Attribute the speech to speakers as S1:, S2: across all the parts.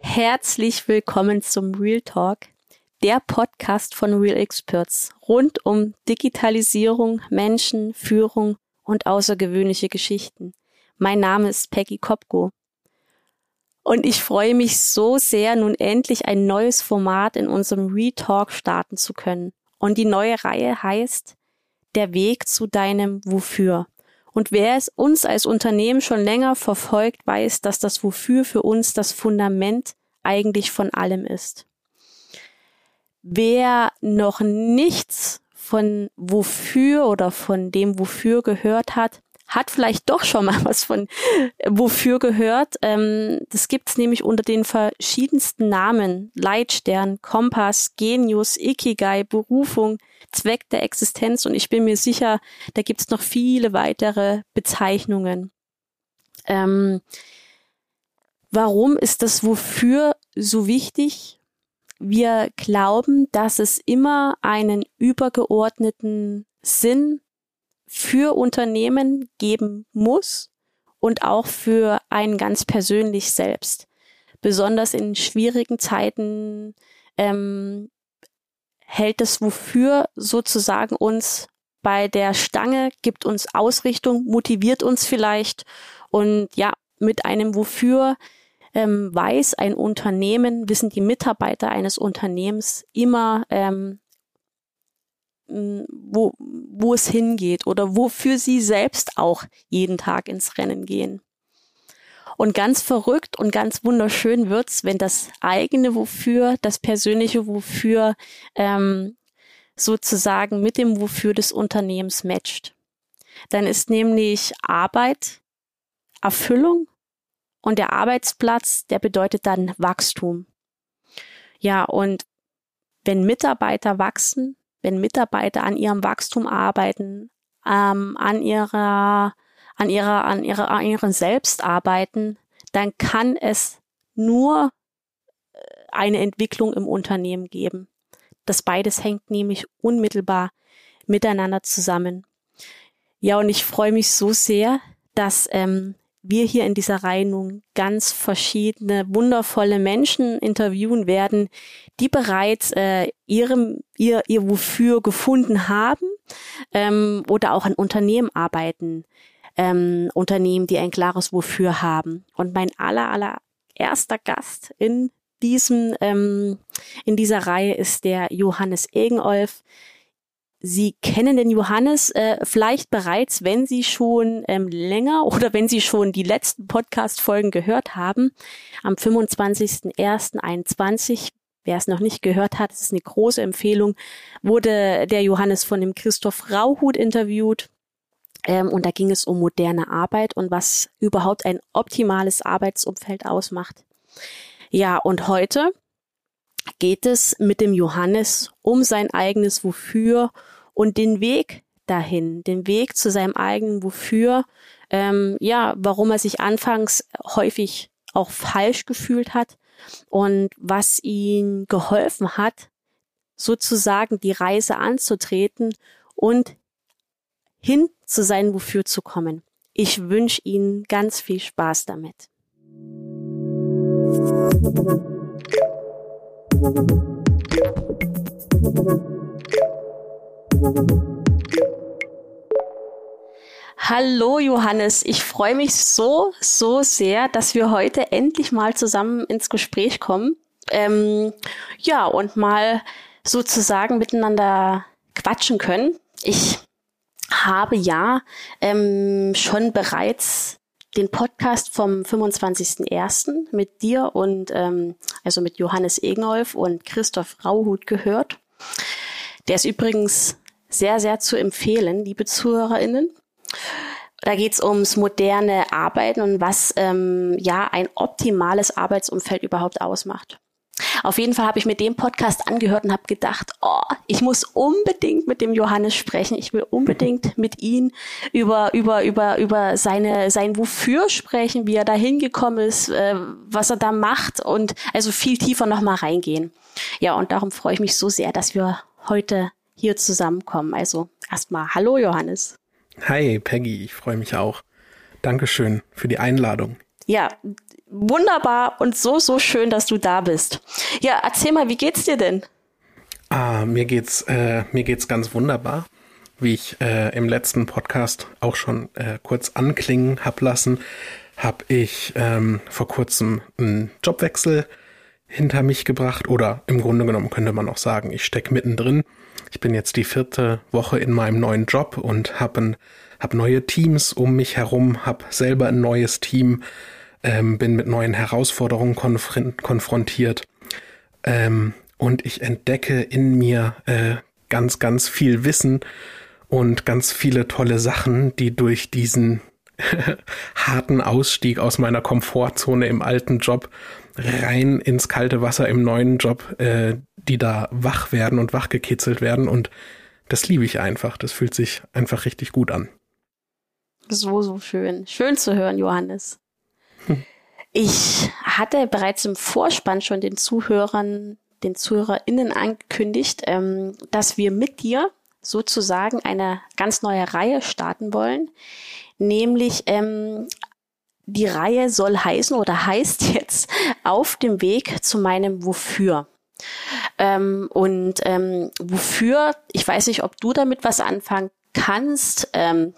S1: Herzlich willkommen zum Real Talk, der Podcast von Real Experts rund um Digitalisierung, Menschen, Führung und außergewöhnliche Geschichten. Mein Name ist Peggy Kopko. Und ich freue mich so sehr, nun endlich ein neues Format in unserem Retalk starten zu können. Und die neue Reihe heißt Der Weg zu deinem Wofür. Und wer es uns als Unternehmen schon länger verfolgt, weiß, dass das Wofür für uns das Fundament eigentlich von allem ist. Wer noch nichts von Wofür oder von dem Wofür gehört hat, hat vielleicht doch schon mal was von äh, wofür gehört. Ähm, das gibt's nämlich unter den verschiedensten Namen. Leitstern, Kompass, Genius, Ikigai, Berufung, Zweck der Existenz und ich bin mir sicher, da gibt's noch viele weitere Bezeichnungen. Ähm, warum ist das Wofür so wichtig? Wir glauben, dass es immer einen übergeordneten Sinn für Unternehmen geben muss und auch für einen ganz persönlich selbst. Besonders in schwierigen Zeiten ähm, hält es wofür sozusagen uns bei der Stange, gibt uns Ausrichtung, motiviert uns vielleicht und ja, mit einem wofür ähm, weiß ein Unternehmen, wissen die Mitarbeiter eines Unternehmens immer, ähm, wo, wo es hingeht oder wofür sie selbst auch jeden Tag ins Rennen gehen. Und ganz verrückt und ganz wunderschön wird's, wenn das eigene Wofür, das persönliche Wofür ähm, sozusagen mit dem Wofür des Unternehmens matcht. Dann ist nämlich Arbeit Erfüllung und der Arbeitsplatz, der bedeutet dann Wachstum. Ja, und wenn Mitarbeiter wachsen, wenn Mitarbeiter an ihrem Wachstum arbeiten, ähm, an ihrer, an ihrer, an ihrer, an ihren Selbst arbeiten, dann kann es nur äh, eine Entwicklung im Unternehmen geben. Das beides hängt nämlich unmittelbar miteinander zusammen. Ja, und ich freue mich so sehr, dass ähm, wir hier in dieser Reihe nun ganz verschiedene wundervolle Menschen interviewen werden, die bereits äh, ihrem, ihr, ihr Wofür gefunden haben ähm, oder auch an Unternehmen arbeiten. Ähm, Unternehmen, die ein klares Wofür haben. Und mein aller, aller erster Gast in diesem, ähm, in dieser Reihe ist der Johannes Egenolf. Sie kennen den Johannes äh, vielleicht bereits, wenn Sie schon ähm, länger oder wenn Sie schon die letzten Podcast-Folgen gehört haben. Am 25.01.21, wer es noch nicht gehört hat, das ist eine große Empfehlung, wurde der Johannes von dem Christoph Rauhut interviewt. Ähm, und da ging es um moderne Arbeit und was überhaupt ein optimales Arbeitsumfeld ausmacht. Ja, und heute geht es mit dem Johannes um sein eigenes Wofür und den Weg dahin, den Weg zu seinem eigenen Wofür, ähm, ja, warum er sich anfangs häufig auch falsch gefühlt hat und was ihn geholfen hat, sozusagen die Reise anzutreten und hin zu seinem Wofür zu kommen. Ich wünsche Ihnen ganz viel Spaß damit. Hallo Johannes, ich freue mich so, so sehr, dass wir heute endlich mal zusammen ins Gespräch kommen. Ähm, ja, und mal sozusagen miteinander quatschen können. Ich habe ja ähm, schon bereits den Podcast vom 25.01. mit dir und ähm, also mit Johannes Egenolf und Christoph Rauhut gehört. Der ist übrigens sehr, sehr zu empfehlen, liebe ZuhörerInnen. Da geht's ums moderne Arbeiten und was ähm, ja ein optimales Arbeitsumfeld überhaupt ausmacht. Auf jeden Fall habe ich mir den Podcast angehört und habe gedacht, oh, ich muss unbedingt mit dem Johannes sprechen. Ich will unbedingt mit ihm über über über über seine sein Wofür sprechen, wie er da hingekommen ist, äh, was er da macht und also viel tiefer noch mal reingehen. Ja, und darum freue ich mich so sehr, dass wir heute hier zusammenkommen. Also erstmal Hallo Johannes.
S2: Hi Peggy, ich freue mich auch. Dankeschön für die Einladung.
S1: Ja, wunderbar und so, so schön, dass du da bist. Ja, erzähl mal, wie geht's dir denn?
S2: Ah, mir geht's, äh, mir geht's ganz wunderbar. Wie ich äh, im letzten Podcast auch schon äh, kurz anklingen hab lassen, habe ich ähm, vor kurzem einen Jobwechsel hinter mich gebracht oder im Grunde genommen könnte man auch sagen, ich steck mittendrin. Ich bin jetzt die vierte Woche in meinem neuen Job und habe hab neue Teams um mich herum, habe selber ein neues Team, ähm, bin mit neuen Herausforderungen konf konfrontiert ähm, und ich entdecke in mir äh, ganz, ganz viel Wissen und ganz viele tolle Sachen, die durch diesen harten Ausstieg aus meiner Komfortzone im alten Job rein ins kalte Wasser im neuen Job, äh, die da wach werden und wachgekitzelt werden und das liebe ich einfach. Das fühlt sich einfach richtig gut an.
S1: So, so schön. Schön zu hören, Johannes. Ich hatte bereits im Vorspann schon den Zuhörern, den ZuhörerInnen angekündigt, ähm, dass wir mit dir sozusagen eine ganz neue Reihe starten wollen. Nämlich ähm, die Reihe soll heißen oder heißt jetzt auf dem Weg zu meinem Wofür. Ähm, und ähm, wofür, ich weiß nicht, ob du damit was anfangen kannst. Ähm,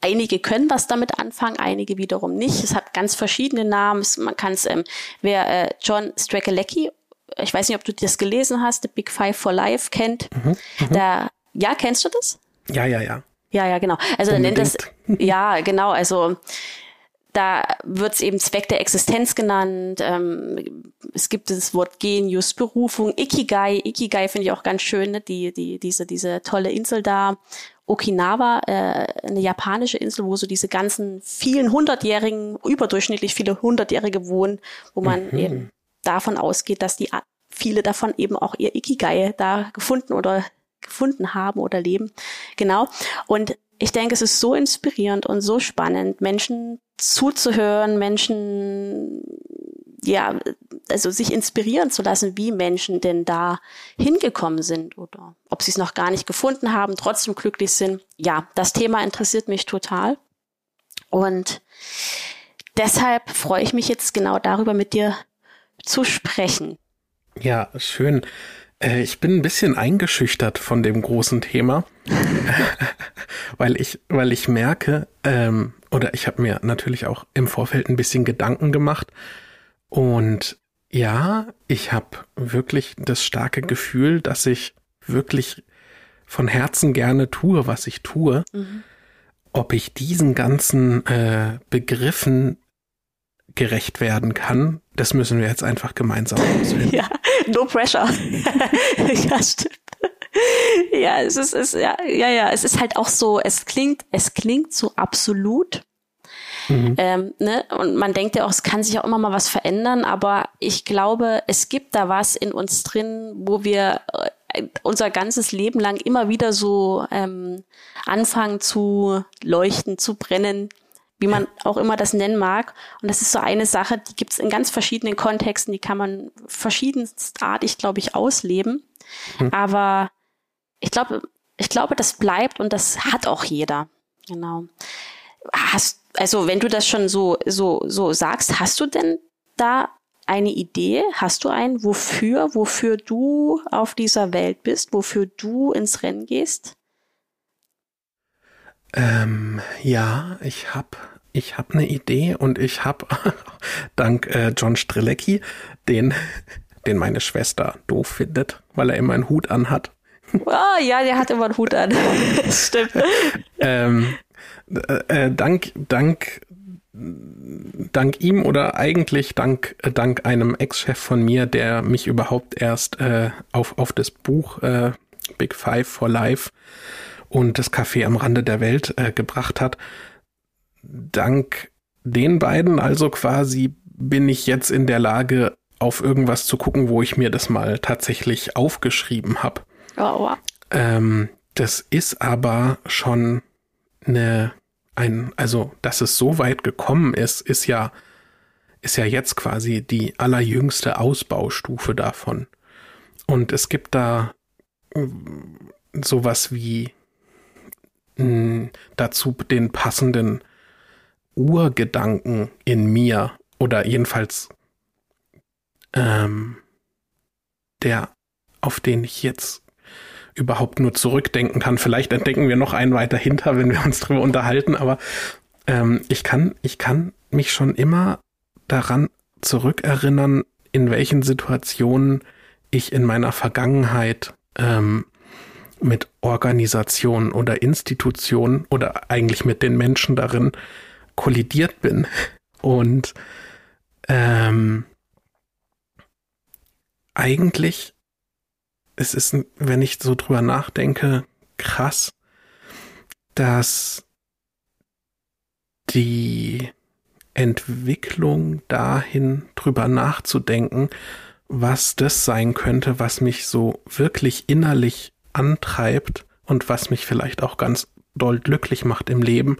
S1: Einige können was damit anfangen, einige wiederum nicht. Es hat ganz verschiedene Namen. Man kann es, ähm, wer äh, John Strzelecki, ich weiß nicht, ob du das gelesen hast, The Big Five for Life kennt. Mhm, mhm. da, ja, kennst du das?
S2: Ja, ja, ja.
S1: Ja, ja, genau. Also er nennt das, ja, genau. Also da wird es eben Zweck der Existenz genannt. Ähm, es gibt das Wort Genius, Berufung, Ikigai. Ikigai finde ich auch ganz schön, ne? die, die, diese, diese tolle Insel da. Okinawa, äh, eine japanische Insel, wo so diese ganzen vielen hundertjährigen, überdurchschnittlich viele hundertjährige wohnen, wo man mhm. eben davon ausgeht, dass die viele davon eben auch ihr Ikigai da gefunden oder gefunden haben oder leben. Genau. Und ich denke, es ist so inspirierend und so spannend, Menschen zuzuhören, Menschen ja, also sich inspirieren zu lassen, wie Menschen denn da hingekommen sind oder ob sie es noch gar nicht gefunden haben, trotzdem glücklich sind. Ja, das Thema interessiert mich total. Und deshalb freue ich mich jetzt genau darüber mit dir zu sprechen.
S2: Ja, schön. Äh, ich bin ein bisschen eingeschüchtert von dem großen Thema, weil ich, weil ich merke, ähm, oder ich habe mir natürlich auch im Vorfeld ein bisschen Gedanken gemacht, und ja, ich habe wirklich das starke Gefühl, dass ich wirklich von Herzen gerne tue, was ich tue. Mhm. Ob ich diesen ganzen äh, Begriffen gerecht werden kann, das müssen wir jetzt einfach gemeinsam ausfinden.
S1: Ja, no pressure. ja, stimmt. Ja, es ist, es, ja, ja, ja, es ist halt auch so, es klingt, es klingt so absolut, Mhm. Ähm, ne? Und man denkt ja auch, es kann sich auch immer mal was verändern, aber ich glaube, es gibt da was in uns drin, wo wir äh, unser ganzes Leben lang immer wieder so ähm, anfangen zu leuchten, zu brennen, wie man ja. auch immer das nennen mag. Und das ist so eine Sache, die gibt es in ganz verschiedenen Kontexten, die kann man verschiedenstartig, glaube ich, ausleben. Mhm. Aber ich glaube, ich glaube, das bleibt und das hat auch jeder. Genau. Hast, also wenn du das schon so, so, so sagst, hast du denn da eine Idee? Hast du ein, wofür, wofür du auf dieser Welt bist, wofür du ins Rennen gehst?
S2: Ähm, ja, ich habe ich hab eine Idee und ich habe dank äh, John Strelecki, den, den meine Schwester doof findet, weil er immer einen Hut anhat.
S1: Ah, ja, der hat immer einen Hut an. Stimmt.
S2: ähm, äh, äh, dank, dank, dank ihm oder eigentlich dank, dank einem Ex-Chef von mir, der mich überhaupt erst äh, auf, auf das Buch äh, Big Five for Life und das Café am Rande der Welt äh, gebracht hat. Dank den beiden also quasi bin ich jetzt in der Lage, auf irgendwas zu gucken, wo ich mir das mal tatsächlich aufgeschrieben habe. Wow. Ähm, das ist aber schon eine, ein, also, dass es so weit gekommen ist, ist ja, ist ja jetzt quasi die allerjüngste Ausbaustufe davon. Und es gibt da mm, sowas wie mm, dazu den passenden Urgedanken in mir oder jedenfalls ähm, der, auf den ich jetzt überhaupt nur zurückdenken kann. Vielleicht entdecken wir noch einen weiter hinter, wenn wir uns drüber unterhalten, aber ähm, ich kann, ich kann mich schon immer daran zurückerinnern, in welchen Situationen ich in meiner Vergangenheit ähm, mit Organisationen oder Institutionen oder eigentlich mit den Menschen darin kollidiert bin. Und ähm, eigentlich, es ist, wenn ich so drüber nachdenke, krass, dass die Entwicklung dahin drüber nachzudenken, was das sein könnte, was mich so wirklich innerlich antreibt und was mich vielleicht auch ganz doll glücklich macht im Leben,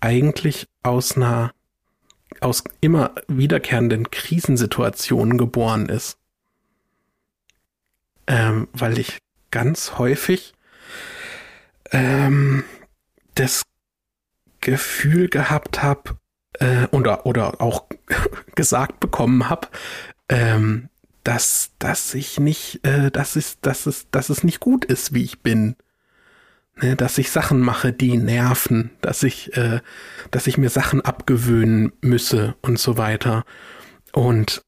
S2: eigentlich aus einer aus immer wiederkehrenden Krisensituationen geboren ist. Ähm, weil ich ganz häufig ähm, das Gefühl gehabt habe äh, oder, oder auch gesagt bekommen habe, ähm, dass, dass ich nicht, äh, dass es, dass es, dass es nicht gut ist, wie ich bin ne, dass ich Sachen mache, die nerven, dass ich, äh, dass ich mir Sachen abgewöhnen müsse und so weiter. Und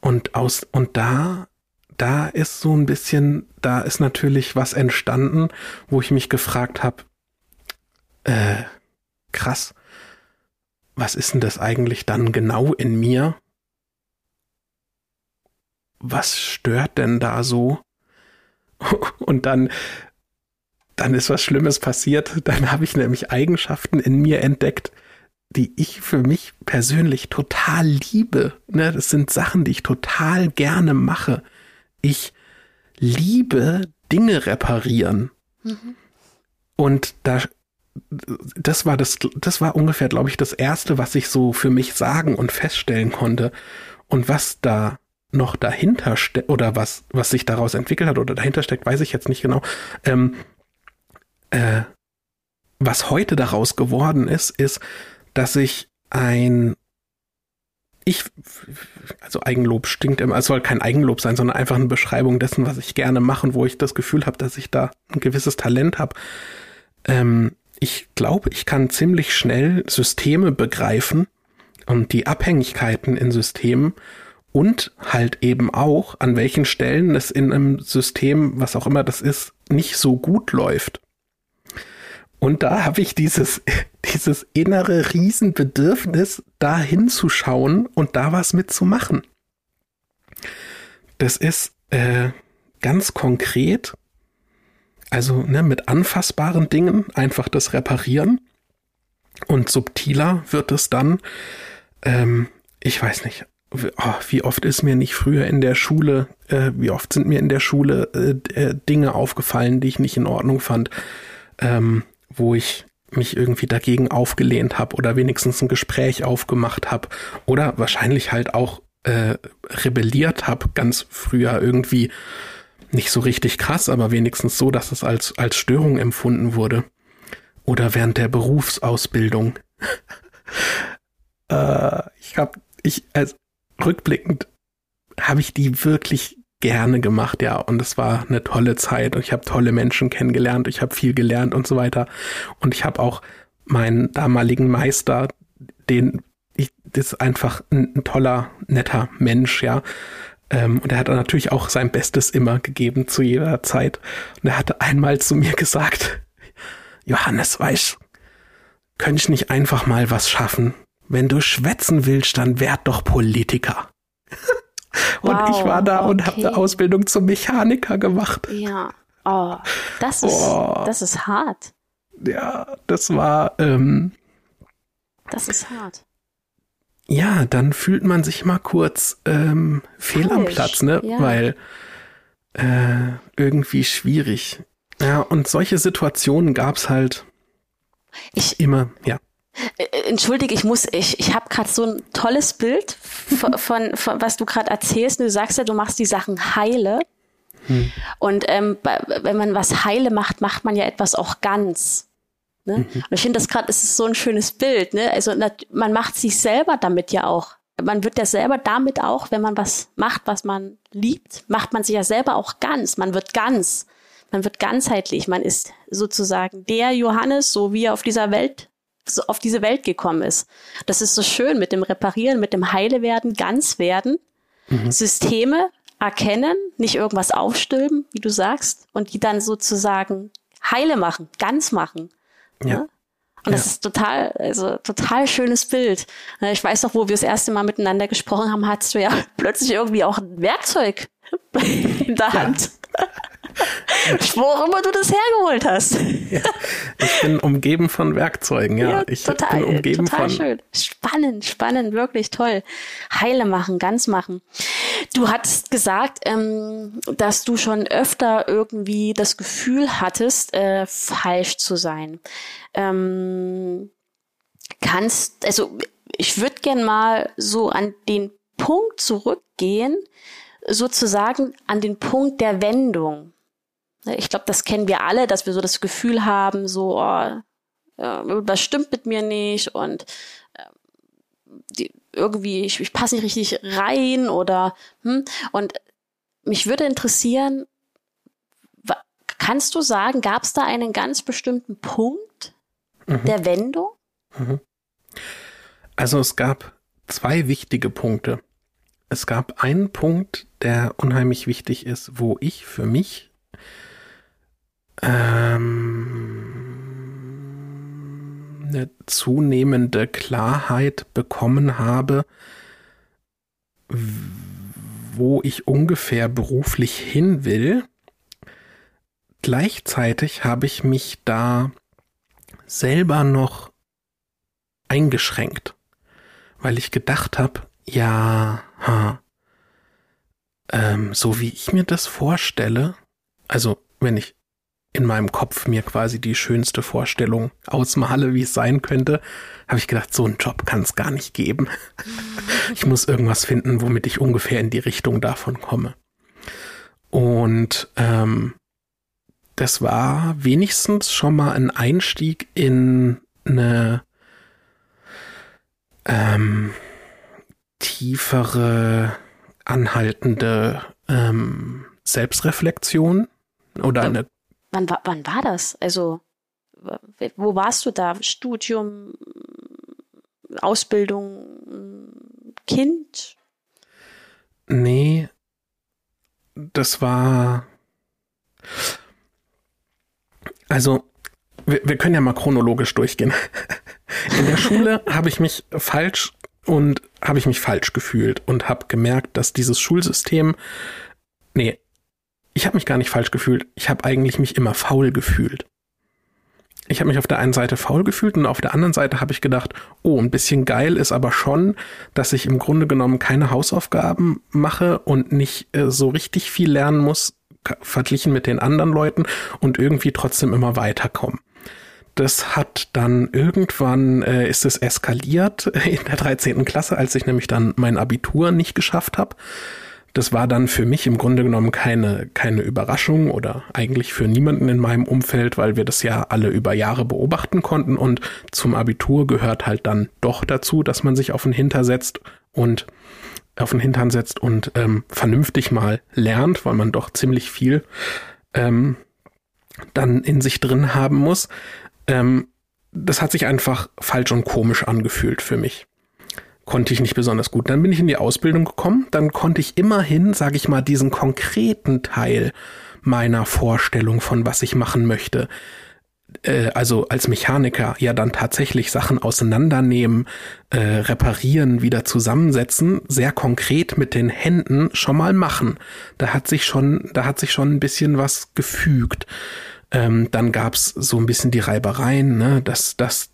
S2: und aus und da da ist so ein bisschen, da ist natürlich was entstanden, wo ich mich gefragt habe, äh, krass, was ist denn das eigentlich dann genau in mir? Was stört denn da so? Und dann dann ist was Schlimmes passiert. Dann habe ich nämlich Eigenschaften in mir entdeckt, die ich für mich persönlich total liebe. Ne, das sind Sachen, die ich total gerne mache. Ich liebe Dinge reparieren. Mhm. Und da, das war das, das war ungefähr, glaube ich, das erste, was ich so für mich sagen und feststellen konnte. Und was da noch dahinter steckt oder was, was sich daraus entwickelt hat oder dahinter steckt, weiß ich jetzt nicht genau. Ähm, äh, was heute daraus geworden ist, ist, dass ich ein ich, also Eigenlob stinkt immer, es soll kein Eigenlob sein, sondern einfach eine Beschreibung dessen, was ich gerne mache und wo ich das Gefühl habe, dass ich da ein gewisses Talent habe. Ähm, ich glaube, ich kann ziemlich schnell Systeme begreifen und die Abhängigkeiten in Systemen und halt eben auch, an welchen Stellen es in einem System, was auch immer das ist, nicht so gut läuft. Und da habe ich dieses, dieses innere Riesenbedürfnis, da hinzuschauen und da was mitzumachen. Das ist äh, ganz konkret, also ne, mit anfassbaren Dingen einfach das Reparieren. Und subtiler wird es dann, ähm, ich weiß nicht, oh, wie oft ist mir nicht früher in der Schule, äh, wie oft sind mir in der Schule äh, äh Dinge aufgefallen, die ich nicht in Ordnung fand. Ähm, wo ich mich irgendwie dagegen aufgelehnt habe oder wenigstens ein Gespräch aufgemacht habe oder wahrscheinlich halt auch äh, rebelliert habe, ganz früher irgendwie nicht so richtig krass, aber wenigstens so, dass es als, als Störung empfunden wurde. Oder während der Berufsausbildung. äh, ich habe, ich, also rückblickend habe ich die wirklich gerne gemacht, ja. Und es war eine tolle Zeit und ich habe tolle Menschen kennengelernt, ich habe viel gelernt und so weiter. Und ich habe auch meinen damaligen Meister, den ich, das ist einfach ein, ein toller, netter Mensch, ja. Ähm, und er hat natürlich auch sein Bestes immer gegeben zu jeder Zeit. Und er hatte einmal zu mir gesagt, Johannes, weißt, könnte ich nicht einfach mal was schaffen? Wenn du schwätzen willst, dann werd doch Politiker. Und wow, ich war da okay. und habe eine Ausbildung zum Mechaniker gemacht.
S1: Ja. Oh, das ist, oh. das ist hart.
S2: Ja, das war. Ähm,
S1: das ist hart.
S2: ja, dann fühlt man sich mal kurz ähm, fehl am Platz, ne? Ja. Weil äh, irgendwie schwierig. Ja, und solche Situationen gab's halt ich, immer, ja.
S1: Äh, entschuldige, ich muss, ich, ich habe gerade so ein tolles Bild von, von, von was du gerade erzählst. Du sagst ja, du machst die Sachen heile. Hm. Und ähm, wenn man was heile macht, macht man ja etwas auch ganz. Ne? Mhm. Und ich finde das gerade, es ist so ein schönes Bild. Ne? Also man macht sich selber damit ja auch. Man wird ja selber damit auch, wenn man was macht, was man liebt, macht man sich ja selber auch ganz. Man wird ganz. Man wird ganzheitlich. Man ist sozusagen der Johannes, so wie er auf dieser Welt, so auf diese Welt gekommen ist. Das ist so schön mit dem Reparieren, mit dem Heile werden, ganz werden, mhm. Systeme erkennen, nicht irgendwas aufstülpen, wie du sagst, und die dann sozusagen heile machen, ganz machen. Ja. Ne? Und das ist total, also total schönes Bild. Ne, ich weiß noch, wo wir das erste Mal miteinander gesprochen haben, hattest du ja plötzlich irgendwie auch ein Werkzeug in der Hand. Ja. Wo auch immer du das hergeholt hast.
S2: Ja, ich bin umgeben von Werkzeugen, ja. ja ich
S1: total,
S2: bin umgeben
S1: total
S2: von.
S1: schön. Spannend, spannend, wirklich toll. Heile machen, ganz machen. Du hattest gesagt, ähm, dass du schon öfter irgendwie das Gefühl hattest, äh, falsch zu sein. Ähm, kannst, also ich würde gern mal so an den Punkt zurückgehen, sozusagen an den Punkt der Wendung. Ne, ich glaube, das kennen wir alle, dass wir so das Gefühl haben, so, oh, was stimmt mit mir nicht und äh, die, irgendwie, ich, ich passe nicht richtig rein oder hm, und mich würde interessieren, kannst du sagen, gab es da einen ganz bestimmten Punkt mhm. der Wendung? Mhm.
S2: Also es gab zwei wichtige Punkte. Es gab einen Punkt, der unheimlich wichtig ist, wo ich für mich ähm, eine zunehmende Klarheit bekommen habe, wo ich ungefähr beruflich hin will. Gleichzeitig habe ich mich da selber noch eingeschränkt, weil ich gedacht habe, ja, ha, ähm, so wie ich mir das vorstelle, also wenn ich in meinem Kopf mir quasi die schönste Vorstellung ausmale, wie es sein könnte, habe ich gedacht, so einen Job kann es gar nicht geben. ich muss irgendwas finden, womit ich ungefähr in die Richtung davon komme. Und ähm, das war wenigstens schon mal ein Einstieg in eine ähm, tiefere, anhaltende ähm, Selbstreflexion oder eine
S1: Wann, wann war das? Also, wo warst du da? Studium, Ausbildung, Kind?
S2: Nee, das war. Also, wir, wir können ja mal chronologisch durchgehen. In der Schule habe ich mich falsch und habe ich mich falsch gefühlt und habe gemerkt, dass dieses Schulsystem, nee, ich habe mich gar nicht falsch gefühlt. Ich habe eigentlich mich immer faul gefühlt. Ich habe mich auf der einen Seite faul gefühlt und auf der anderen Seite habe ich gedacht, oh, ein bisschen geil ist aber schon, dass ich im Grunde genommen keine Hausaufgaben mache und nicht äh, so richtig viel lernen muss, verglichen mit den anderen Leuten und irgendwie trotzdem immer weiterkommen. Das hat dann irgendwann äh, ist es eskaliert in der 13. Klasse, als ich nämlich dann mein Abitur nicht geschafft habe das war dann für mich im Grunde genommen keine, keine Überraschung oder eigentlich für niemanden in meinem Umfeld, weil wir das ja alle über Jahre beobachten konnten und zum Abitur gehört halt dann doch dazu, dass man sich auf den Hinter setzt und auf den Hintern setzt und ähm, vernünftig mal lernt, weil man doch ziemlich viel ähm, dann in sich drin haben muss. Ähm, das hat sich einfach falsch und komisch angefühlt für mich konnte ich nicht besonders gut. Dann bin ich in die Ausbildung gekommen, dann konnte ich immerhin, sage ich mal, diesen konkreten Teil meiner Vorstellung von was ich machen möchte, äh, also als Mechaniker ja dann tatsächlich Sachen auseinandernehmen, äh, reparieren, wieder zusammensetzen, sehr konkret mit den Händen schon mal machen. Da hat sich schon, da hat sich schon ein bisschen was gefügt. Ähm, dann gab's so ein bisschen die Reibereien, ne, dass, dass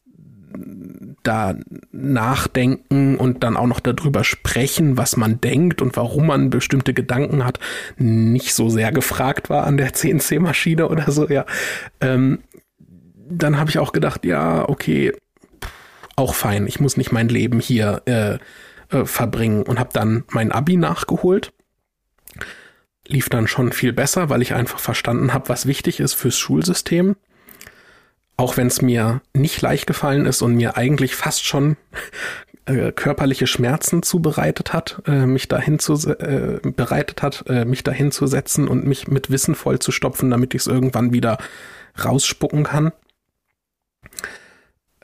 S2: da nachdenken und dann auch noch darüber sprechen, was man denkt und warum man bestimmte Gedanken hat, nicht so sehr gefragt war an der CNC-Maschine oder so, ja. Ähm, dann habe ich auch gedacht, ja, okay, auch fein, ich muss nicht mein Leben hier äh, äh, verbringen und habe dann mein Abi nachgeholt. Lief dann schon viel besser, weil ich einfach verstanden habe, was wichtig ist fürs Schulsystem auch wenn es mir nicht leicht gefallen ist und mir eigentlich fast schon äh, körperliche Schmerzen zubereitet hat, äh, mich dahin zu äh, bereitet hat, äh, mich dahin zu setzen und mich mit Wissen voll zu stopfen, damit ich es irgendwann wieder rausspucken kann.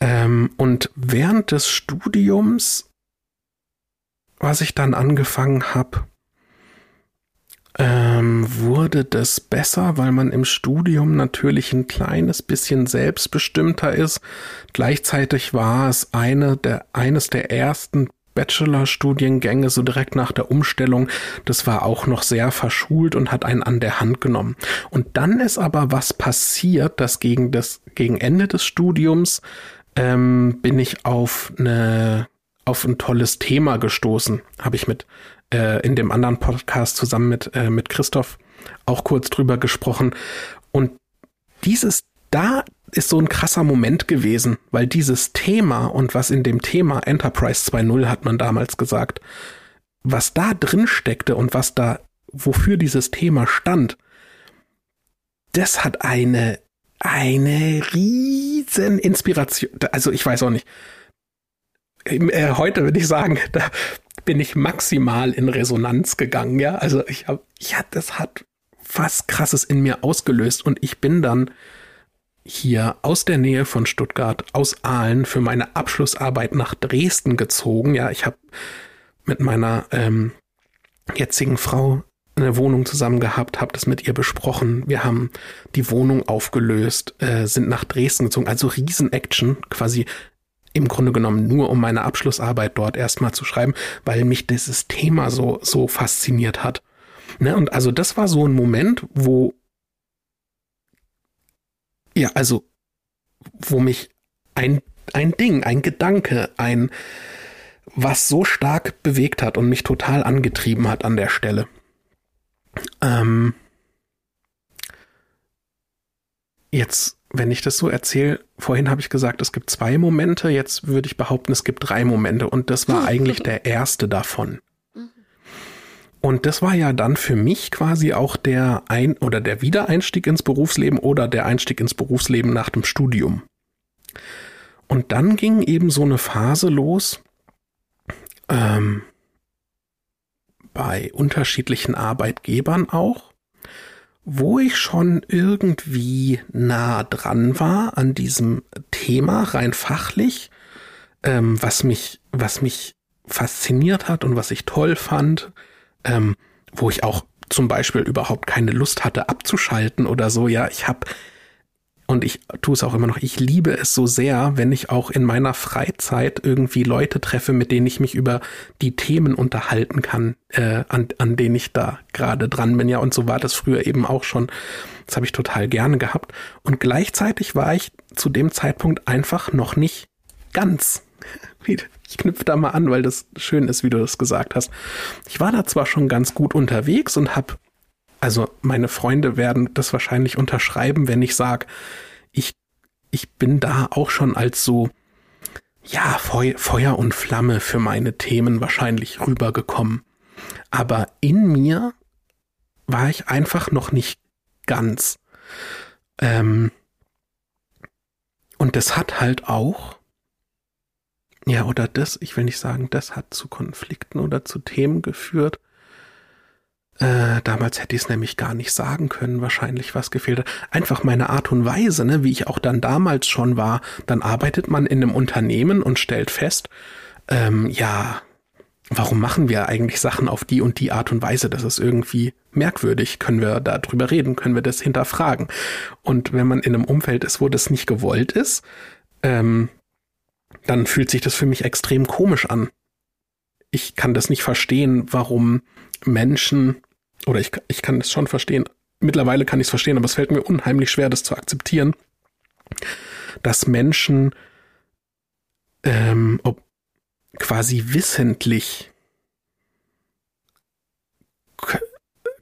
S2: Ähm, und während des Studiums, was ich dann angefangen habe, ähm, wurde das besser, weil man im Studium natürlich ein kleines bisschen selbstbestimmter ist. Gleichzeitig war es eine der, eines der ersten Bachelor-Studiengänge so direkt nach der Umstellung. Das war auch noch sehr verschult und hat einen an der Hand genommen. Und dann ist aber was passiert, dass gegen das, gegen Ende des Studiums ähm, bin ich auf eine auf ein tolles Thema gestoßen, habe ich mit äh, in dem anderen Podcast zusammen mit, äh, mit Christoph auch kurz drüber gesprochen. Und dieses da ist so ein krasser Moment gewesen, weil dieses Thema und was in dem Thema Enterprise 2.0 hat man damals gesagt, was da drin steckte und was da, wofür dieses Thema stand, das hat eine, eine riesen Inspiration. Also ich weiß auch nicht. Äh, heute würde ich sagen, da, bin ich maximal in Resonanz gegangen, ja. Also ich habe, ja, das hat was krasses in mir ausgelöst und ich bin dann hier aus der Nähe von Stuttgart, aus Aalen, für meine Abschlussarbeit nach Dresden gezogen. Ja, ich habe mit meiner ähm, jetzigen Frau eine Wohnung zusammen gehabt, habe das mit ihr besprochen. Wir haben die Wohnung aufgelöst, äh, sind nach Dresden gezogen. Also Riesen-Action, quasi im Grunde genommen nur, um meine Abschlussarbeit dort erstmal zu schreiben, weil mich dieses Thema so, so fasziniert hat. Ne? Und also das war so ein Moment, wo, ja, also, wo mich ein, ein Ding, ein Gedanke, ein, was so stark bewegt hat und mich total angetrieben hat an der Stelle. Ähm, jetzt wenn ich das so erzähle, vorhin habe ich gesagt, es gibt zwei Momente, jetzt würde ich behaupten, es gibt drei Momente und das war eigentlich der erste davon. Und das war ja dann für mich quasi auch der Ein- oder der Wiedereinstieg ins Berufsleben oder der Einstieg ins Berufsleben nach dem Studium. Und dann ging eben so eine Phase los, ähm, bei unterschiedlichen Arbeitgebern auch, wo ich schon irgendwie nah dran war an diesem Thema, rein fachlich, ähm, was mich, was mich fasziniert hat und was ich toll fand, ähm, wo ich auch zum Beispiel überhaupt keine Lust hatte abzuschalten oder so. Ja, ich habe und ich tue es auch immer noch, ich liebe es so sehr, wenn ich auch in meiner Freizeit irgendwie Leute treffe, mit denen ich mich über die Themen unterhalten kann, äh, an, an denen ich da gerade dran bin. Ja, und so war das früher eben auch schon. Das habe ich total gerne gehabt. Und gleichzeitig war ich zu dem Zeitpunkt einfach noch nicht ganz. Ich knüpfe da mal an, weil das schön ist, wie du das gesagt hast. Ich war da zwar schon ganz gut unterwegs und habe also meine Freunde werden das wahrscheinlich unterschreiben, wenn ich sage, ich, ich bin da auch schon als so, ja, Feu Feuer und Flamme für meine Themen wahrscheinlich rübergekommen. Aber in mir war ich einfach noch nicht ganz. Ähm, und das hat halt auch, ja, oder das, ich will nicht sagen, das hat zu Konflikten oder zu Themen geführt, äh, damals hätte ich es nämlich gar nicht sagen können, wahrscheinlich was gefehlt hat. Einfach meine Art und Weise, ne, wie ich auch dann damals schon war. Dann arbeitet man in einem Unternehmen und stellt fest, ähm, ja, warum machen wir eigentlich Sachen auf die und die Art und Weise? Das ist irgendwie merkwürdig. Können wir da drüber reden? Können wir das hinterfragen? Und wenn man in einem Umfeld ist, wo das nicht gewollt ist, ähm, dann fühlt sich das für mich extrem komisch an. Ich kann das nicht verstehen, warum Menschen oder ich, ich kann es schon verstehen, mittlerweile kann ich es verstehen, aber es fällt mir unheimlich schwer, das zu akzeptieren, dass Menschen ähm, ob quasi wissentlich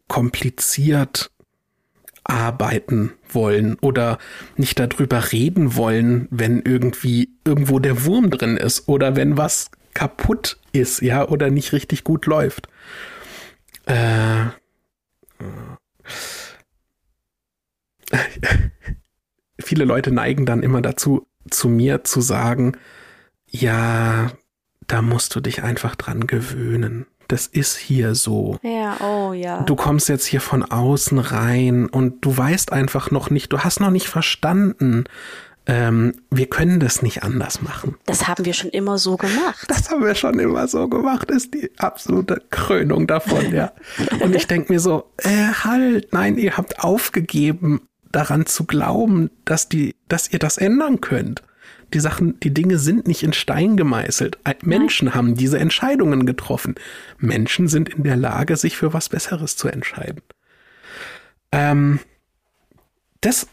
S2: kompliziert arbeiten wollen oder nicht darüber reden wollen, wenn irgendwie irgendwo der Wurm drin ist oder wenn was kaputt ist, ja, oder nicht richtig gut läuft. Äh, viele Leute neigen dann immer dazu, zu mir zu sagen, ja, da musst du dich einfach dran gewöhnen das ist hier so.
S1: Ja, oh ja.
S2: Du kommst jetzt hier von außen rein und du weißt einfach noch nicht, du hast noch nicht verstanden, ähm, wir können das nicht anders machen.
S1: Das haben wir schon immer so gemacht.
S2: Das haben wir schon immer so gemacht, ist die absolute Krönung davon, ja. Und ich denke mir so, äh, halt, nein, ihr habt aufgegeben, daran zu glauben, dass die, dass ihr das ändern könnt die Sachen, die Dinge sind nicht in Stein gemeißelt. Menschen Nein. haben diese Entscheidungen getroffen. Menschen sind in der Lage, sich für was Besseres zu entscheiden. Ähm, das,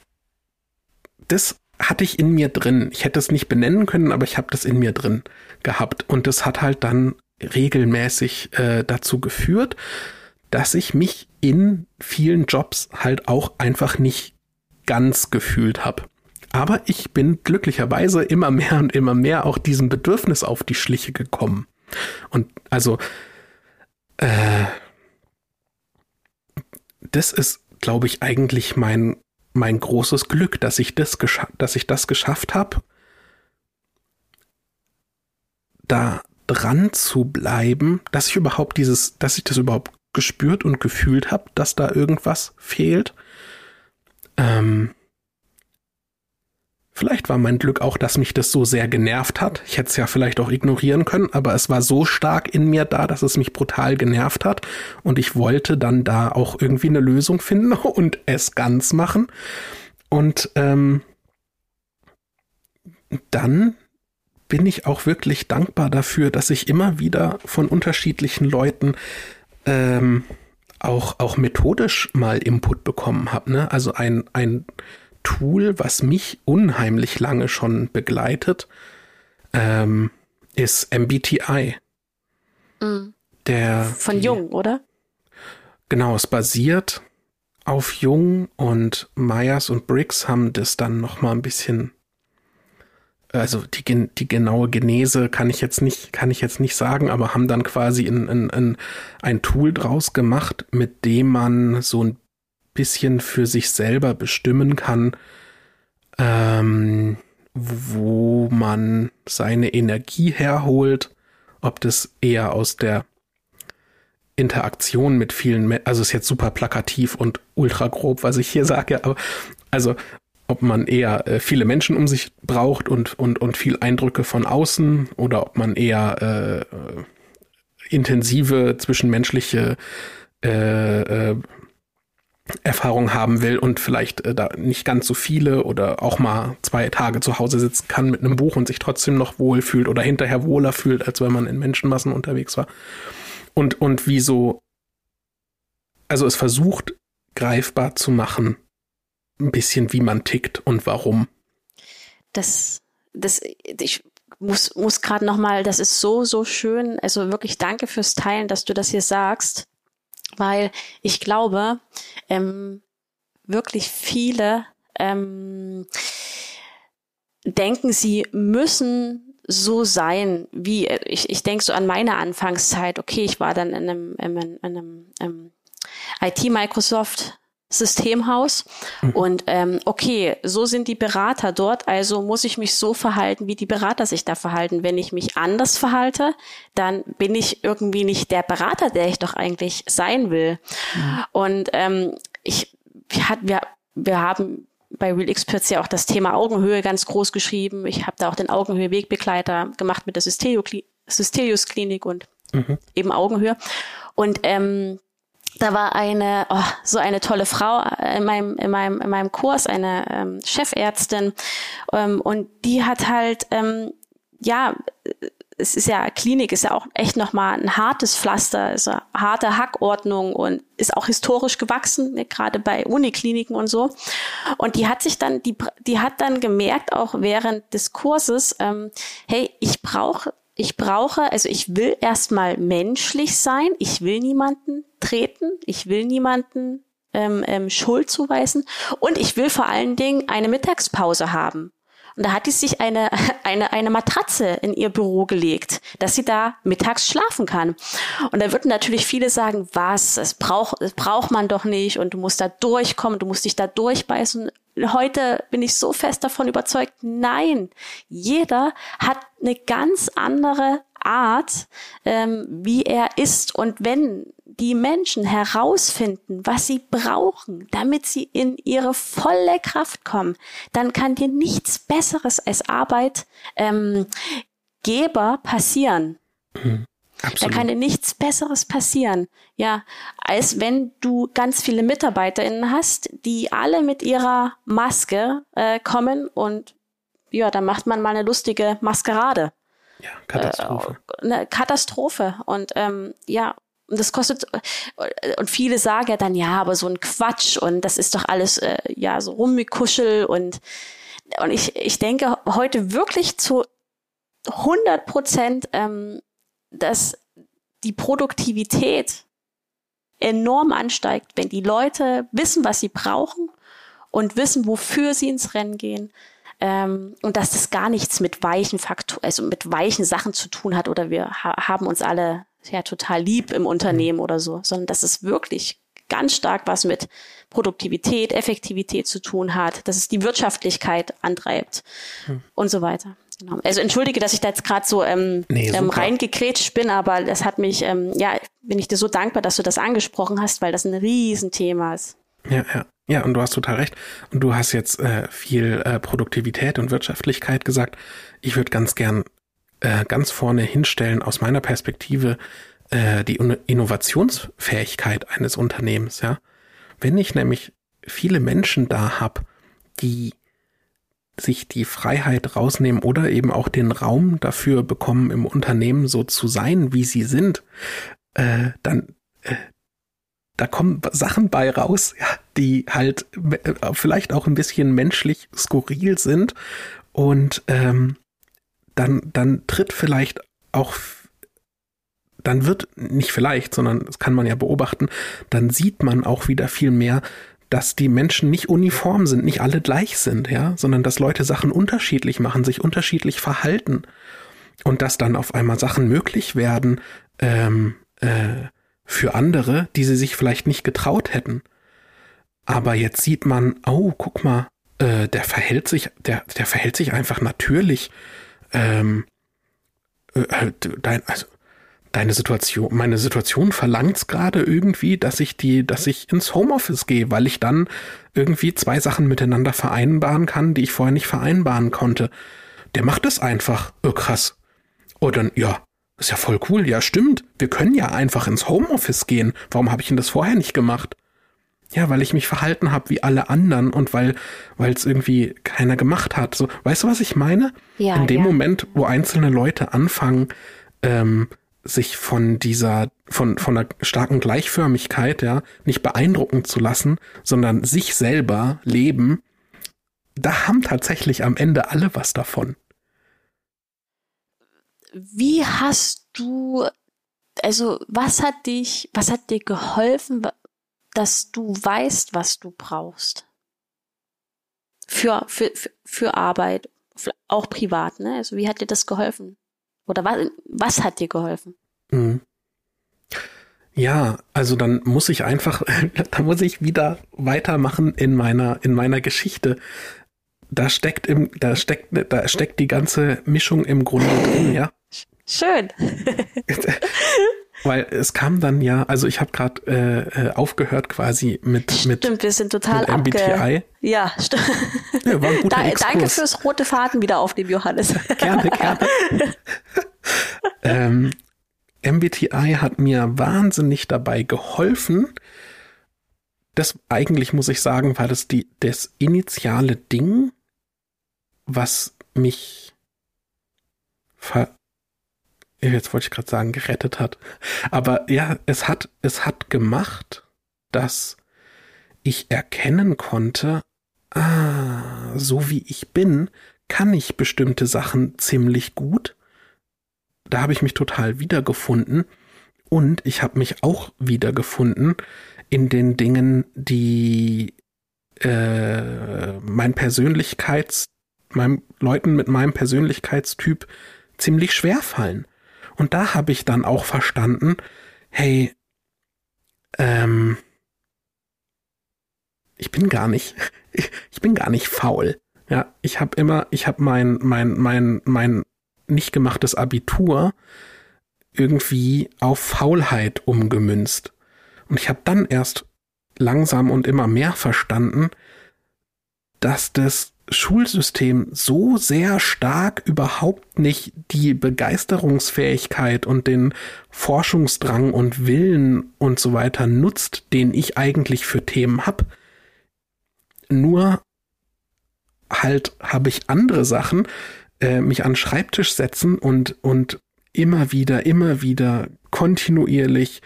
S2: das hatte ich in mir drin. Ich hätte es nicht benennen können, aber ich habe das in mir drin gehabt. Und das hat halt dann regelmäßig äh, dazu geführt, dass ich mich in vielen Jobs halt auch einfach nicht ganz gefühlt habe. Aber ich bin glücklicherweise immer mehr und immer mehr auch diesem Bedürfnis auf die Schliche gekommen. Und also, äh, das ist, glaube ich, eigentlich mein, mein großes Glück, dass ich das, dass ich das geschafft habe, da dran zu bleiben, dass ich überhaupt dieses, dass ich das überhaupt gespürt und gefühlt habe, dass da irgendwas fehlt. Ähm, Vielleicht war mein Glück auch, dass mich das so sehr genervt hat. Ich hätte es ja vielleicht auch ignorieren können, aber es war so stark in mir da, dass es mich brutal genervt hat. Und ich wollte dann da auch irgendwie eine Lösung finden und es ganz machen. Und ähm, dann bin ich auch wirklich dankbar dafür, dass ich immer wieder von unterschiedlichen Leuten ähm, auch, auch methodisch mal Input bekommen habe. Ne? Also ein, ein Tool, was mich unheimlich lange schon begleitet, ähm, ist MBTI.
S1: Mhm. Der, Von die, Jung, oder?
S2: Genau, es basiert auf Jung und Myers und Briggs haben das dann noch mal ein bisschen also die, die genaue Genese kann ich jetzt nicht, kann ich jetzt nicht sagen, aber haben dann quasi in, in, in ein Tool draus gemacht, mit dem man so ein bisschen für sich selber bestimmen kann, ähm, wo man seine Energie herholt, ob das eher aus der Interaktion mit vielen, also ist jetzt super plakativ und ultra grob, was ich hier sage, aber also ob man eher äh, viele Menschen um sich braucht und, und, und viel Eindrücke von außen oder ob man eher äh, intensive zwischenmenschliche äh, äh, Erfahrung haben will und vielleicht äh, da nicht ganz so viele oder auch mal zwei Tage zu Hause sitzen kann mit einem Buch und sich trotzdem noch wohl fühlt oder hinterher wohler fühlt, als wenn man in Menschenmassen unterwegs war. Und, und wie so, also es versucht greifbar zu machen, ein bisschen wie man tickt und warum.
S1: Das, das, ich muss, muss gerade nochmal, das ist so, so schön. Also wirklich danke fürs Teilen, dass du das hier sagst weil ich glaube, ähm, wirklich viele ähm, denken, sie müssen so sein, wie ich, ich denke so an meine Anfangszeit. Okay, ich war dann in einem, in einem, in einem, einem IT-Microsoft Systemhaus. Mhm. Und ähm, okay, so sind die Berater dort, also muss ich mich so verhalten, wie die Berater sich da verhalten. Wenn ich mich anders verhalte, dann bin ich irgendwie nicht der Berater, der ich doch eigentlich sein will. Mhm. Und ähm, ich, wir, hat, wir, wir haben bei Real Experts ja auch das Thema Augenhöhe ganz groß geschrieben. Ich habe da auch den Augenhöhe-Wegbegleiter gemacht mit der Systelius Klinik und mhm. eben Augenhöhe. Und ähm, da war eine, oh, so eine tolle Frau in meinem, in meinem, in meinem Kurs, eine ähm, Chefärztin, ähm, und die hat halt, ähm, ja, es ist ja, Klinik ist ja auch echt nochmal ein hartes Pflaster, ist eine harte Hackordnung und ist auch historisch gewachsen, ne, gerade bei Unikliniken und so. Und die hat sich dann, die, die hat dann gemerkt, auch während des Kurses, ähm, hey, ich brauche ich brauche, also ich will erstmal menschlich sein, ich will niemanden treten, ich will niemanden ähm, ähm, Schuld zuweisen und ich will vor allen Dingen eine Mittagspause haben. Und da hat die sich eine, eine, eine Matratze in ihr Büro gelegt, dass sie da mittags schlafen kann. Und da würden natürlich viele sagen, was, das braucht, das braucht man doch nicht und du musst da durchkommen, du musst dich da durchbeißen. Heute bin ich so fest davon überzeugt, nein, jeder hat eine ganz andere Art, ähm, wie er ist. Und wenn die Menschen herausfinden, was sie brauchen, damit sie in ihre volle Kraft kommen, dann kann dir nichts Besseres als Arbeitgeber ähm, passieren. Mhm. Da kann dir nichts Besseres passieren, ja, als wenn du ganz viele MitarbeiterInnen hast, die alle mit ihrer Maske äh, kommen und ja, dann macht man mal eine lustige Maskerade.
S2: Ja, Katastrophe.
S1: Äh, eine Katastrophe. Und ähm, ja, und das kostet, und viele sagen ja dann, ja, aber so ein Quatsch und das ist doch alles, äh, ja, so rummikuschel und, und ich, ich denke heute wirklich zu 100 Prozent, ähm, dass die Produktivität enorm ansteigt, wenn die Leute wissen, was sie brauchen und wissen, wofür sie ins Rennen gehen. Ähm, und dass das gar nichts mit weichen Faktoren, also mit weichen Sachen zu tun hat oder wir ha haben uns alle ja total lieb im Unternehmen mhm. oder so, sondern dass es wirklich ganz stark was mit Produktivität, Effektivität zu tun hat, dass es die Wirtschaftlichkeit antreibt hm. und so weiter. Genau. Also entschuldige, dass ich da jetzt gerade so ähm, nee, ähm, reingekrätscht bin, aber das hat mich, ähm, ja, bin ich dir so dankbar, dass du das angesprochen hast, weil das ein Riesenthema ist.
S2: Ja, ja. Ja, und du hast total recht. Und du hast jetzt äh, viel äh, Produktivität und Wirtschaftlichkeit gesagt. Ich würde ganz gern äh, ganz vorne hinstellen aus meiner Perspektive äh, die Innovationsfähigkeit eines Unternehmens. Ja, wenn ich nämlich viele Menschen da habe, die sich die Freiheit rausnehmen oder eben auch den Raum dafür bekommen, im Unternehmen so zu sein, wie sie sind, äh, dann äh, da kommen Sachen bei raus, ja, die halt äh, vielleicht auch ein bisschen menschlich skurril sind und ähm, dann, dann tritt vielleicht auch, dann wird nicht vielleicht, sondern das kann man ja beobachten, dann sieht man auch wieder viel mehr, dass die Menschen nicht uniform sind, nicht alle gleich sind, ja, sondern dass Leute Sachen unterschiedlich machen, sich unterschiedlich verhalten und dass dann auf einmal Sachen möglich werden ähm, äh, für andere, die sie sich vielleicht nicht getraut hätten. Aber jetzt sieht man, oh, guck mal, äh, der verhält sich, der, der verhält sich einfach natürlich ähm, äh, äh, dein, also deine Situation, meine Situation verlangt's gerade irgendwie, dass ich die, dass ich ins Homeoffice gehe, weil ich dann irgendwie zwei Sachen miteinander vereinbaren kann, die ich vorher nicht vereinbaren konnte. Der macht es einfach. Oh, krass. Oh, dann, ja, ist ja voll cool. Ja, stimmt. Wir können ja einfach ins Homeoffice gehen. Warum habe ich denn das vorher nicht gemacht? Ja, weil ich mich verhalten habe wie alle anderen und weil weil es irgendwie keiner gemacht hat. So, weißt du, was ich meine? Ja, In dem ja. Moment, wo einzelne Leute anfangen, ähm, sich von dieser, von, von einer starken Gleichförmigkeit, ja, nicht beeindrucken zu lassen, sondern sich selber leben, da haben tatsächlich am Ende alle was davon.
S1: Wie hast du, also was hat dich, was hat dir geholfen, dass du weißt, was du brauchst. Für, für, für, für Arbeit, auch privat, ne? Also wie hat dir das geholfen? Oder was, was hat dir geholfen? Mhm.
S2: Ja, also dann muss ich einfach, da muss ich wieder weitermachen in meiner, in meiner Geschichte. Da steckt im, da steckt, da steckt die ganze Mischung im Grunde drin, ja.
S1: Schön.
S2: Weil es kam dann ja, also ich habe gerade äh, äh, aufgehört quasi mit mit
S1: Stimmt, wir sind total
S2: mit MBTI.
S1: Ja, stimmt. Ja, da, danke fürs rote Faden wieder aufnehmen, Johannes. Gerne, gerne.
S2: ähm, MBTI hat mir wahnsinnig dabei geholfen. Das eigentlich muss ich sagen, war das die das initiale Ding, was mich ver jetzt wollte ich gerade sagen, gerettet hat. Aber ja, es hat, es hat gemacht, dass ich erkennen konnte, ah, so wie ich bin, kann ich bestimmte Sachen ziemlich gut. Da habe ich mich total wiedergefunden. Und ich habe mich auch wiedergefunden in den Dingen, die äh, mein Persönlichkeits, meinem Leuten mit meinem Persönlichkeitstyp ziemlich schwer fallen. Und da habe ich dann auch verstanden, hey, ähm, ich bin gar nicht, ich bin gar nicht faul. Ja, ich habe immer, ich habe mein, mein, mein, mein nicht gemachtes Abitur irgendwie auf Faulheit umgemünzt. Und ich habe dann erst langsam und immer mehr verstanden, dass das Schulsystem so sehr stark überhaupt nicht die Begeisterungsfähigkeit und den Forschungsdrang und Willen und so weiter nutzt, den ich eigentlich für Themen hab. Nur halt habe ich andere Sachen, äh, mich an Schreibtisch setzen und, und immer wieder, immer wieder kontinuierlich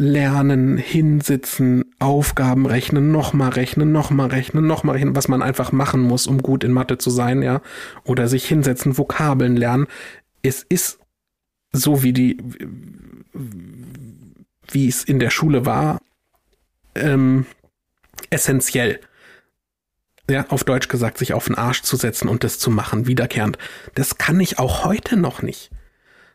S2: lernen, hinsitzen, Aufgaben rechnen, nochmal rechnen, nochmal rechnen, nochmal rechnen, was man einfach machen muss, um gut in Mathe zu sein, ja. Oder sich hinsetzen, Vokabeln lernen. Es ist so wie die, wie es in der Schule war, ähm, essentiell. Ja, auf Deutsch gesagt, sich auf den Arsch zu setzen und das zu machen, wiederkehrend. Das kann ich auch heute noch nicht.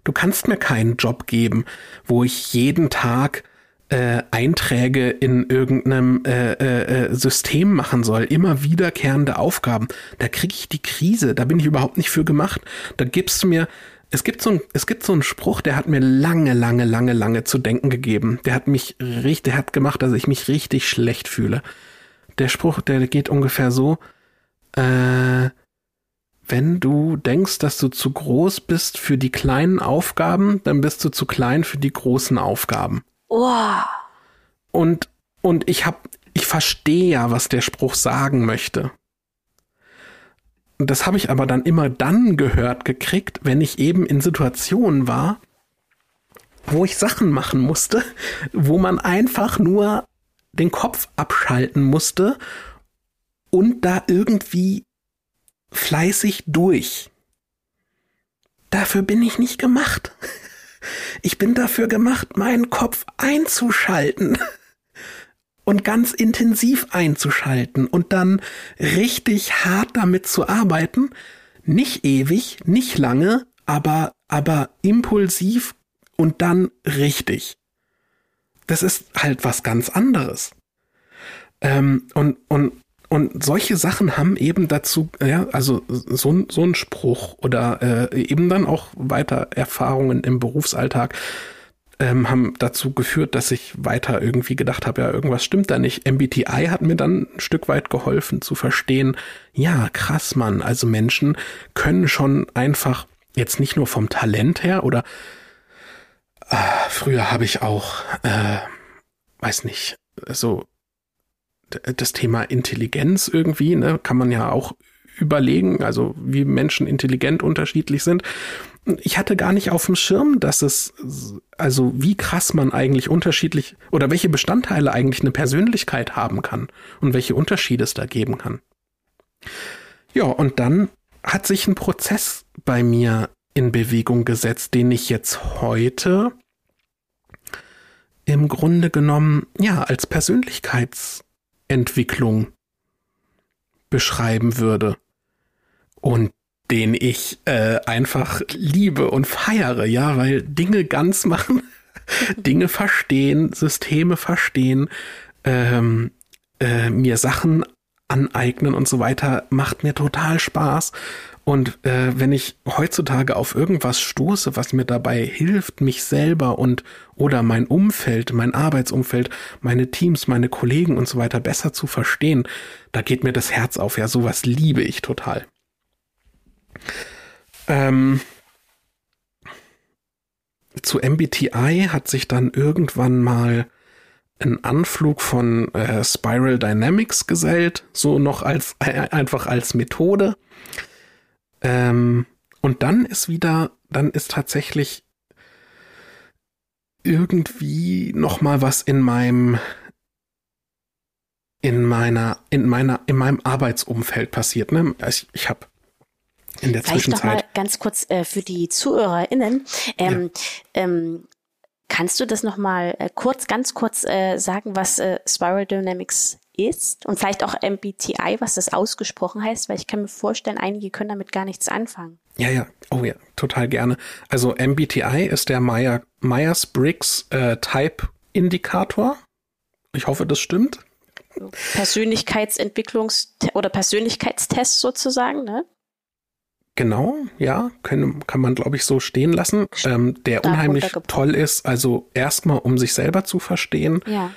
S2: Du kannst mir keinen Job geben, wo ich jeden Tag äh, Einträge in irgendeinem äh, äh, äh, System machen soll, immer wiederkehrende Aufgaben. Da kriege ich die Krise, da bin ich überhaupt nicht für gemacht. Da gibst du mir, es gibt so ein, es gibt so einen Spruch, der hat mir lange, lange, lange, lange zu denken gegeben. Der hat mich richtig, der hat gemacht, dass ich mich richtig schlecht fühle. Der Spruch, der geht ungefähr so, äh, wenn du denkst, dass du zu groß bist für die kleinen Aufgaben, dann bist du zu klein für die großen Aufgaben.
S1: Oh.
S2: Und, und ich hab, ich verstehe ja, was der Spruch sagen möchte. Das habe ich aber dann immer dann gehört gekriegt, wenn ich eben in Situationen war, wo ich Sachen machen musste, wo man einfach nur den Kopf abschalten musste und da irgendwie fleißig durch. Dafür bin ich nicht gemacht. Ich bin dafür gemacht, meinen Kopf einzuschalten und ganz intensiv einzuschalten und dann richtig hart damit zu arbeiten. Nicht ewig, nicht lange, aber, aber impulsiv und dann richtig. Das ist halt was ganz anderes. Ähm, und, und und solche Sachen haben eben dazu, ja, also so, so ein Spruch oder äh, eben dann auch weiter Erfahrungen im Berufsalltag ähm, haben dazu geführt, dass ich weiter irgendwie gedacht habe, ja, irgendwas stimmt da nicht. MBTI hat mir dann ein Stück weit geholfen zu verstehen, ja, krass, Mann, also Menschen können schon einfach jetzt nicht nur vom Talent her oder äh, früher habe ich auch, äh, weiß nicht, so das Thema Intelligenz irgendwie, ne, kann man ja auch überlegen, also wie Menschen intelligent unterschiedlich sind. Ich hatte gar nicht auf dem Schirm, dass es, also wie krass man eigentlich unterschiedlich oder welche Bestandteile eigentlich eine Persönlichkeit haben kann und welche Unterschiede es da geben kann. Ja, und dann hat sich ein Prozess bei mir in Bewegung gesetzt, den ich jetzt heute im Grunde genommen, ja, als Persönlichkeits Entwicklung beschreiben würde und den ich äh, einfach liebe und feiere, ja, weil Dinge ganz machen, Dinge verstehen, Systeme verstehen, ähm, äh, mir Sachen aneignen und so weiter, macht mir total Spaß und äh, wenn ich heutzutage auf irgendwas stoße, was mir dabei hilft, mich selber und oder mein Umfeld, mein Arbeitsumfeld, meine Teams, meine Kollegen und so weiter besser zu verstehen, da geht mir das Herz auf. Ja, sowas liebe ich total. Ähm, zu MBTI hat sich dann irgendwann mal ein Anflug von äh, Spiral Dynamics gesellt, so noch als äh, einfach als Methode. Ähm, und dann ist wieder, dann ist tatsächlich irgendwie noch mal was in meinem in meiner in meiner in meinem Arbeitsumfeld passiert. Ne? Ich, ich habe in der Vielleicht Zwischenzeit. Noch mal
S1: ganz kurz äh, für die ZuhörerInnen. Ähm, ja. ähm, kannst du das noch mal äh, kurz, ganz kurz äh, sagen, was äh, Spiral Dynamics ist und vielleicht auch MBTI, was das ausgesprochen heißt, weil ich kann mir vorstellen, einige können damit gar nichts anfangen.
S2: Ja, ja, oh ja, total gerne. Also MBTI ist der Myers-Briggs äh, Type Indikator. Ich hoffe, das stimmt.
S1: Persönlichkeitsentwicklungs- oder Persönlichkeitstest sozusagen, ne?
S2: Genau, ja, können, kann man, glaube ich, so stehen lassen. Ähm, der unheimlich toll ist, also erstmal, um sich selber zu verstehen.
S1: Ja.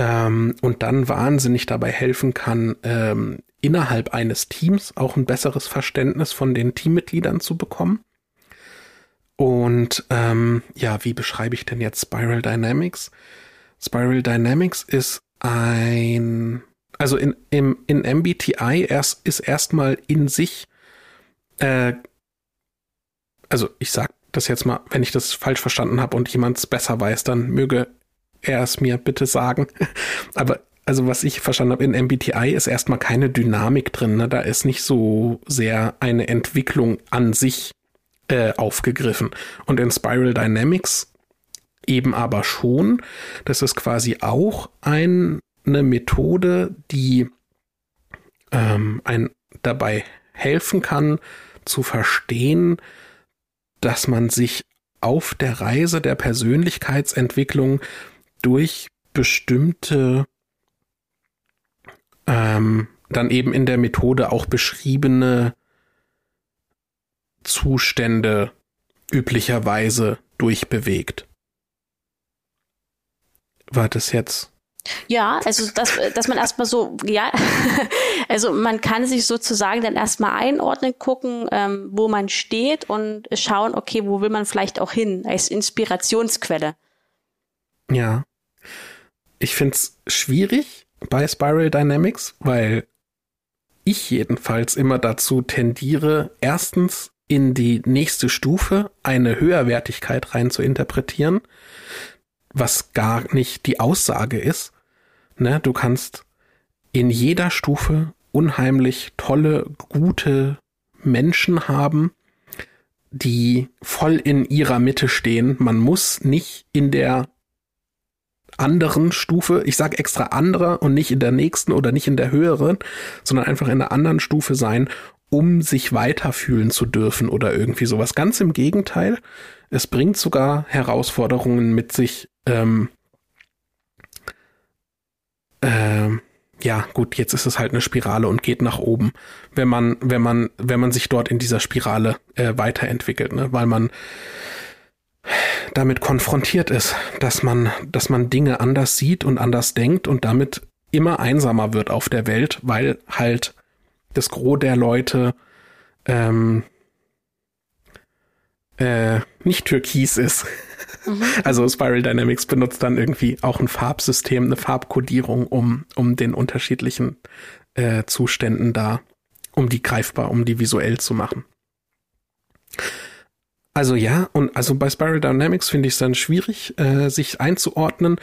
S2: Ähm, und dann wahnsinnig dabei helfen kann, ähm, innerhalb eines Teams auch ein besseres Verständnis von den Teammitgliedern zu bekommen. Und ähm, ja, wie beschreibe ich denn jetzt Spiral Dynamics? Spiral Dynamics ist ein, also in, im, in MBTI erst, ist erstmal in sich äh, also ich sag das jetzt mal, wenn ich das falsch verstanden habe und jemand es besser weiß, dann möge er es mir bitte sagen. Aber also was ich verstanden habe in MBTI ist erstmal keine Dynamik drin. Ne? Da ist nicht so sehr eine Entwicklung an sich äh, aufgegriffen. Und in Spiral Dynamics eben aber schon. Das ist quasi auch ein, eine Methode, die ähm, ein dabei helfen kann, zu verstehen, dass man sich auf der Reise der Persönlichkeitsentwicklung durch bestimmte ähm, dann eben in der Methode auch beschriebene Zustände üblicherweise durchbewegt. War das jetzt
S1: ja, also dass, dass man erstmal so, ja, also man kann sich sozusagen dann erstmal einordnen, gucken, ähm, wo man steht und schauen, okay, wo will man vielleicht auch hin, als Inspirationsquelle.
S2: Ja. Ich find's schwierig bei Spiral Dynamics, weil ich jedenfalls immer dazu tendiere, erstens in die nächste Stufe eine Höherwertigkeit rein zu interpretieren was gar nicht die Aussage ist. Ne? Du kannst in jeder Stufe unheimlich tolle, gute Menschen haben, die voll in ihrer Mitte stehen. Man muss nicht in der anderen Stufe, ich sage extra andere und nicht in der nächsten oder nicht in der höheren, sondern einfach in der anderen Stufe sein, um sich weiterfühlen zu dürfen oder irgendwie sowas. Ganz im Gegenteil, es bringt sogar Herausforderungen mit sich, ähm, äh, ja, gut, jetzt ist es halt eine Spirale und geht nach oben, wenn man, wenn man, wenn man sich dort in dieser Spirale äh, weiterentwickelt, ne? weil man damit konfrontiert ist, dass man, dass man Dinge anders sieht und anders denkt und damit immer einsamer wird auf der Welt, weil halt das Gros der Leute ähm, äh, nicht türkis ist. Mhm. Also Spiral Dynamics benutzt dann irgendwie auch ein Farbsystem, eine Farbkodierung, um, um den unterschiedlichen äh, Zuständen da, um die greifbar, um die visuell zu machen. Also ja, und also bei Spiral Dynamics finde ich es dann schwierig, äh, sich einzuordnen,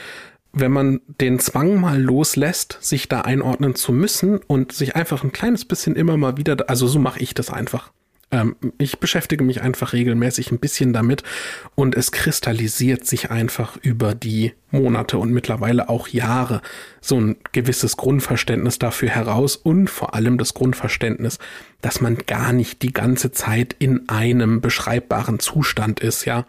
S2: wenn man den Zwang mal loslässt, sich da einordnen zu müssen und sich einfach ein kleines bisschen immer mal wieder, also so mache ich das einfach. Ähm, ich beschäftige mich einfach regelmäßig ein bisschen damit und es kristallisiert sich einfach über die Monate und mittlerweile auch Jahre so ein gewisses Grundverständnis dafür heraus und vor allem das Grundverständnis, dass man gar nicht die ganze Zeit in einem beschreibbaren Zustand ist, ja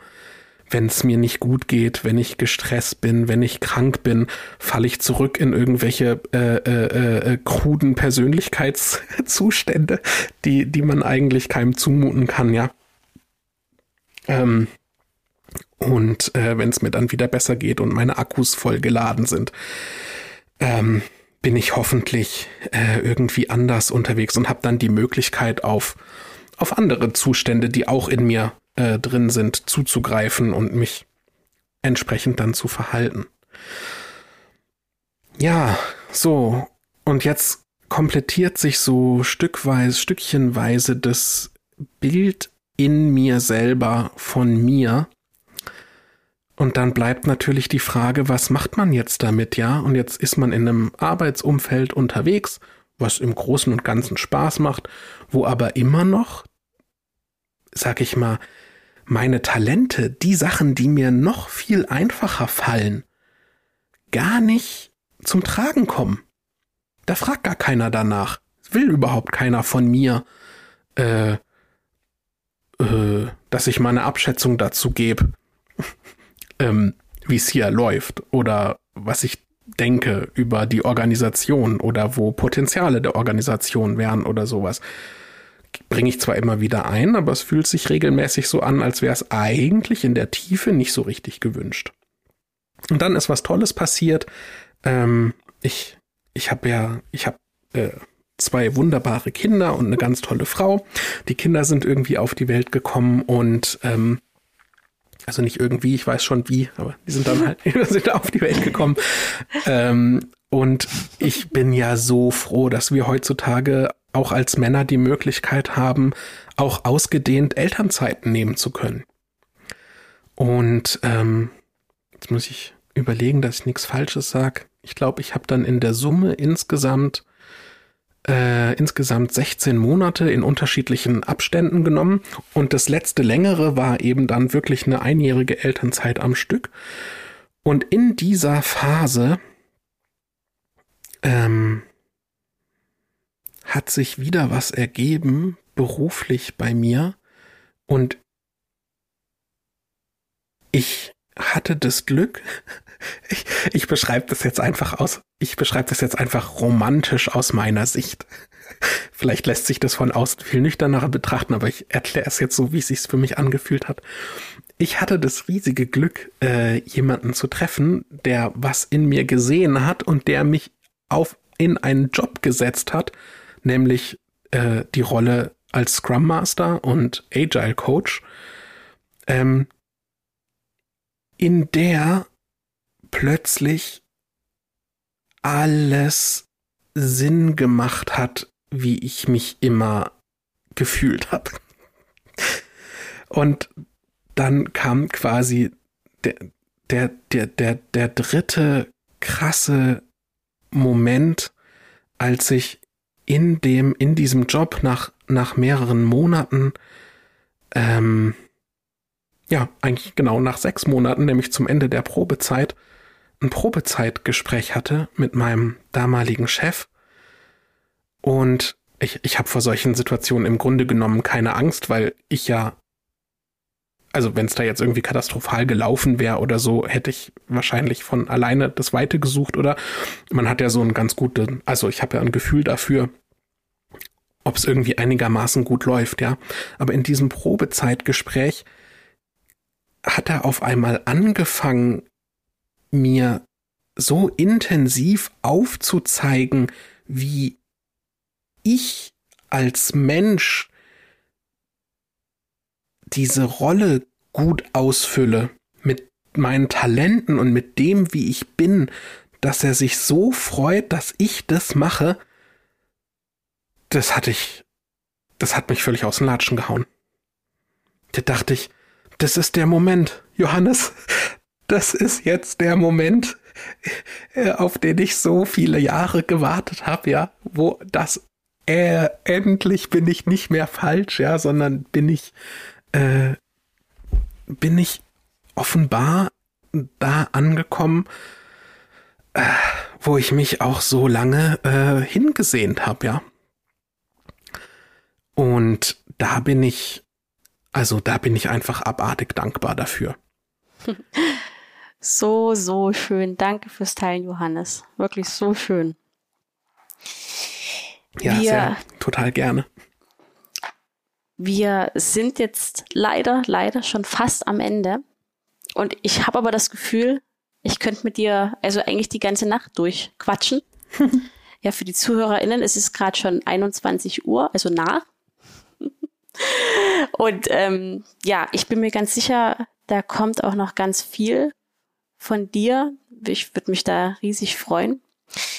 S2: wenn es mir nicht gut geht, wenn ich gestresst bin, wenn ich krank bin, falle ich zurück in irgendwelche äh, äh, äh, kruden Persönlichkeitszustände, die, die man eigentlich keinem zumuten kann, ja. Ähm, und äh, wenn es mir dann wieder besser geht und meine Akkus voll geladen sind, ähm, bin ich hoffentlich äh, irgendwie anders unterwegs und habe dann die Möglichkeit auf auf andere Zustände, die auch in mir äh, drin sind, zuzugreifen und mich entsprechend dann zu verhalten. Ja, so. Und jetzt komplettiert sich so stückweise, stückchenweise das Bild in mir selber von mir. Und dann bleibt natürlich die Frage, was macht man jetzt damit, ja? Und jetzt ist man in einem Arbeitsumfeld unterwegs, was im Großen und Ganzen Spaß macht, wo aber immer noch, sag ich mal, meine Talente, die Sachen, die mir noch viel einfacher fallen, gar nicht zum Tragen kommen. Da fragt gar keiner danach. Will überhaupt keiner von mir, äh, äh, dass ich meine Abschätzung dazu gebe, ähm, wie es hier läuft oder was ich denke über die Organisation oder wo Potenziale der Organisation wären oder sowas. Bringe ich zwar immer wieder ein, aber es fühlt sich regelmäßig so an, als wäre es eigentlich in der Tiefe nicht so richtig gewünscht. Und dann ist was Tolles passiert. Ähm, ich ich habe ja, ich habe äh, zwei wunderbare Kinder und eine ganz tolle Frau. Die Kinder sind irgendwie auf die Welt gekommen und ähm, also nicht irgendwie, ich weiß schon wie, aber die sind dann halt sind auf die Welt gekommen. Ähm, und ich bin ja so froh, dass wir heutzutage auch als Männer die Möglichkeit haben, auch ausgedehnt Elternzeiten nehmen zu können. Und ähm, jetzt muss ich überlegen, dass ich nichts Falsches sage. Ich glaube, ich habe dann in der Summe insgesamt äh, insgesamt 16 Monate in unterschiedlichen Abständen genommen. Und das letzte längere war eben dann wirklich eine einjährige Elternzeit am Stück. Und in dieser Phase ähm, hat sich wieder was ergeben, beruflich bei mir. Und ich hatte das Glück, ich, ich beschreibe das jetzt einfach aus, ich beschreibe das jetzt einfach romantisch aus meiner Sicht. Vielleicht lässt sich das von außen viel nüchterner betrachten, aber ich erkläre es jetzt so, wie es sich für mich angefühlt hat. Ich hatte das riesige Glück, äh, jemanden zu treffen, der was in mir gesehen hat und der mich auf in einen Job gesetzt hat, nämlich äh, die Rolle als Scrum Master und Agile Coach, ähm, in der plötzlich alles Sinn gemacht hat, wie ich mich immer gefühlt habe. Und dann kam quasi der, der, der, der, der dritte krasse Moment, als ich in dem, in diesem Job nach, nach mehreren Monaten, ähm, ja, eigentlich genau nach sechs Monaten, nämlich zum Ende der Probezeit, ein Probezeitgespräch hatte mit meinem damaligen Chef. Und ich, ich habe vor solchen Situationen im Grunde genommen keine Angst, weil ich ja, also wenn es da jetzt irgendwie katastrophal gelaufen wäre oder so, hätte ich wahrscheinlich von alleine das Weite gesucht oder man hat ja so ein ganz gutes, also ich habe ja ein Gefühl dafür, ob es irgendwie einigermaßen gut läuft, ja. Aber in diesem Probezeitgespräch hat er auf einmal angefangen, mir so intensiv aufzuzeigen, wie ich als Mensch diese Rolle gut ausfülle mit meinen Talenten und mit dem, wie ich bin, dass er sich so freut, dass ich das mache, das hatte ich, das hat mich völlig aus den Latschen gehauen. Da dachte ich, das ist der Moment, Johannes, das ist jetzt der Moment, äh, auf den ich so viele Jahre gewartet habe, ja, wo das äh, endlich bin ich nicht mehr falsch, ja, sondern bin ich äh, bin ich offenbar da angekommen, äh, wo ich mich auch so lange äh, hingesehnt habe, ja. Und da bin ich, also da bin ich einfach abartig dankbar dafür.
S1: So, so schön. Danke fürs Teilen, Johannes. Wirklich so schön.
S2: Ja, wir, sehr, total gerne.
S1: Wir sind jetzt leider, leider schon fast am Ende. Und ich habe aber das Gefühl, ich könnte mit dir also eigentlich die ganze Nacht durchquatschen. ja, für die ZuhörerInnen ist es gerade schon 21 Uhr, also nach. Und ähm, ja, ich bin mir ganz sicher, da kommt auch noch ganz viel von dir. Ich würde mich da riesig freuen.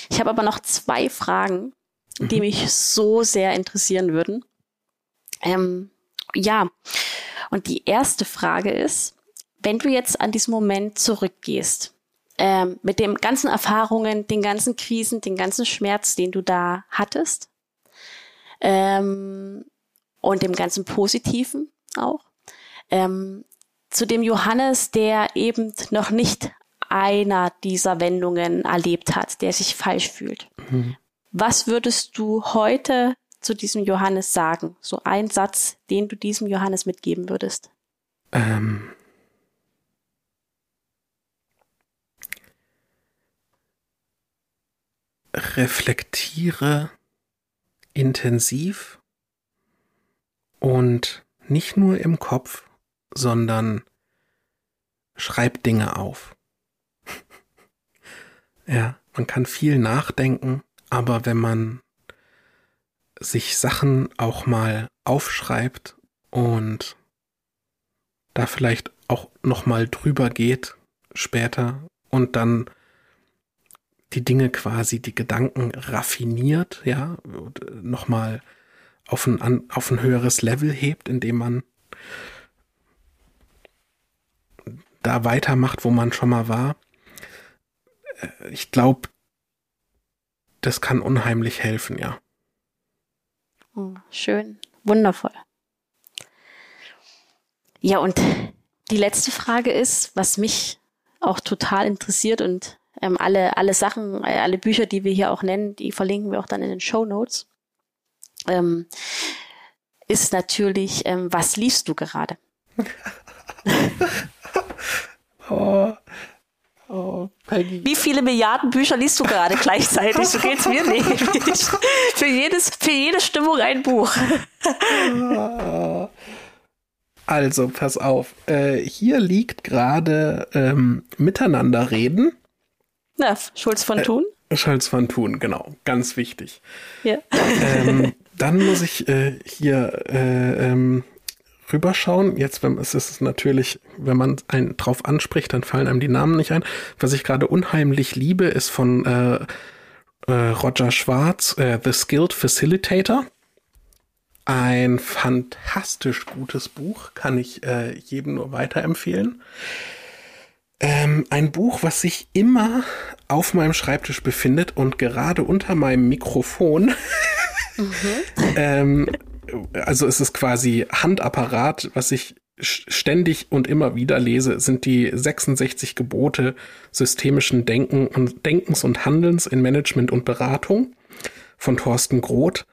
S1: Ich habe aber noch zwei Fragen, die mhm. mich so sehr interessieren würden. Ähm, ja, und die erste Frage ist, wenn du jetzt an diesen Moment zurückgehst, ähm, mit den ganzen Erfahrungen, den ganzen Krisen, den ganzen Schmerz, den du da hattest, ähm, und dem ganzen Positiven auch, ähm, zu dem Johannes, der eben noch nicht einer dieser Wendungen erlebt hat, der sich falsch fühlt. Mhm. Was würdest du heute zu diesem Johannes sagen? So ein Satz, den du diesem Johannes mitgeben würdest. Ähm.
S2: Reflektiere intensiv und nicht nur im Kopf, sondern schreib Dinge auf. ja, man kann viel nachdenken, aber wenn man sich Sachen auch mal aufschreibt und da vielleicht auch noch mal drüber geht später und dann die Dinge quasi, die Gedanken raffiniert, ja, noch mal auf ein, auf ein höheres Level hebt, indem man da weitermacht, wo man schon mal war. Äh, ich glaube, das kann unheimlich helfen, ja.
S1: Oh, schön, wundervoll. Ja, und die letzte Frage ist, was mich auch total interessiert und ähm, alle, alle Sachen, äh, alle Bücher, die wir hier auch nennen, die verlinken wir auch dann in den Show Notes, ähm, ist natürlich, ähm, was liest du gerade? oh, Oh, Peggy. Wie viele Milliarden Bücher liest du gerade gleichzeitig? So geht's mir nicht. für, jedes, für jede Stimmung ein Buch.
S2: Also, pass auf. Äh, hier liegt gerade ähm, Miteinander reden.
S1: Na, Schulz von Thun.
S2: Äh, Schulz von Thun, genau. Ganz wichtig. Ja. Ähm, dann muss ich äh, hier äh, ähm, rüberschauen. Jetzt, wenn es ist natürlich, wenn man einen drauf anspricht, dann fallen einem die Namen nicht ein. Was ich gerade unheimlich liebe, ist von äh, äh, Roger Schwarz, äh, The Skilled Facilitator. Ein fantastisch gutes Buch, kann ich äh, jedem nur weiterempfehlen. Ähm, ein Buch, was sich immer auf meinem Schreibtisch befindet und gerade unter meinem Mikrofon. Mhm. ähm, also es ist quasi Handapparat, was ich ständig und immer wieder lese, sind die 66 Gebote systemischen Denken und Denkens und Handelns in Management und Beratung von Thorsten Groth.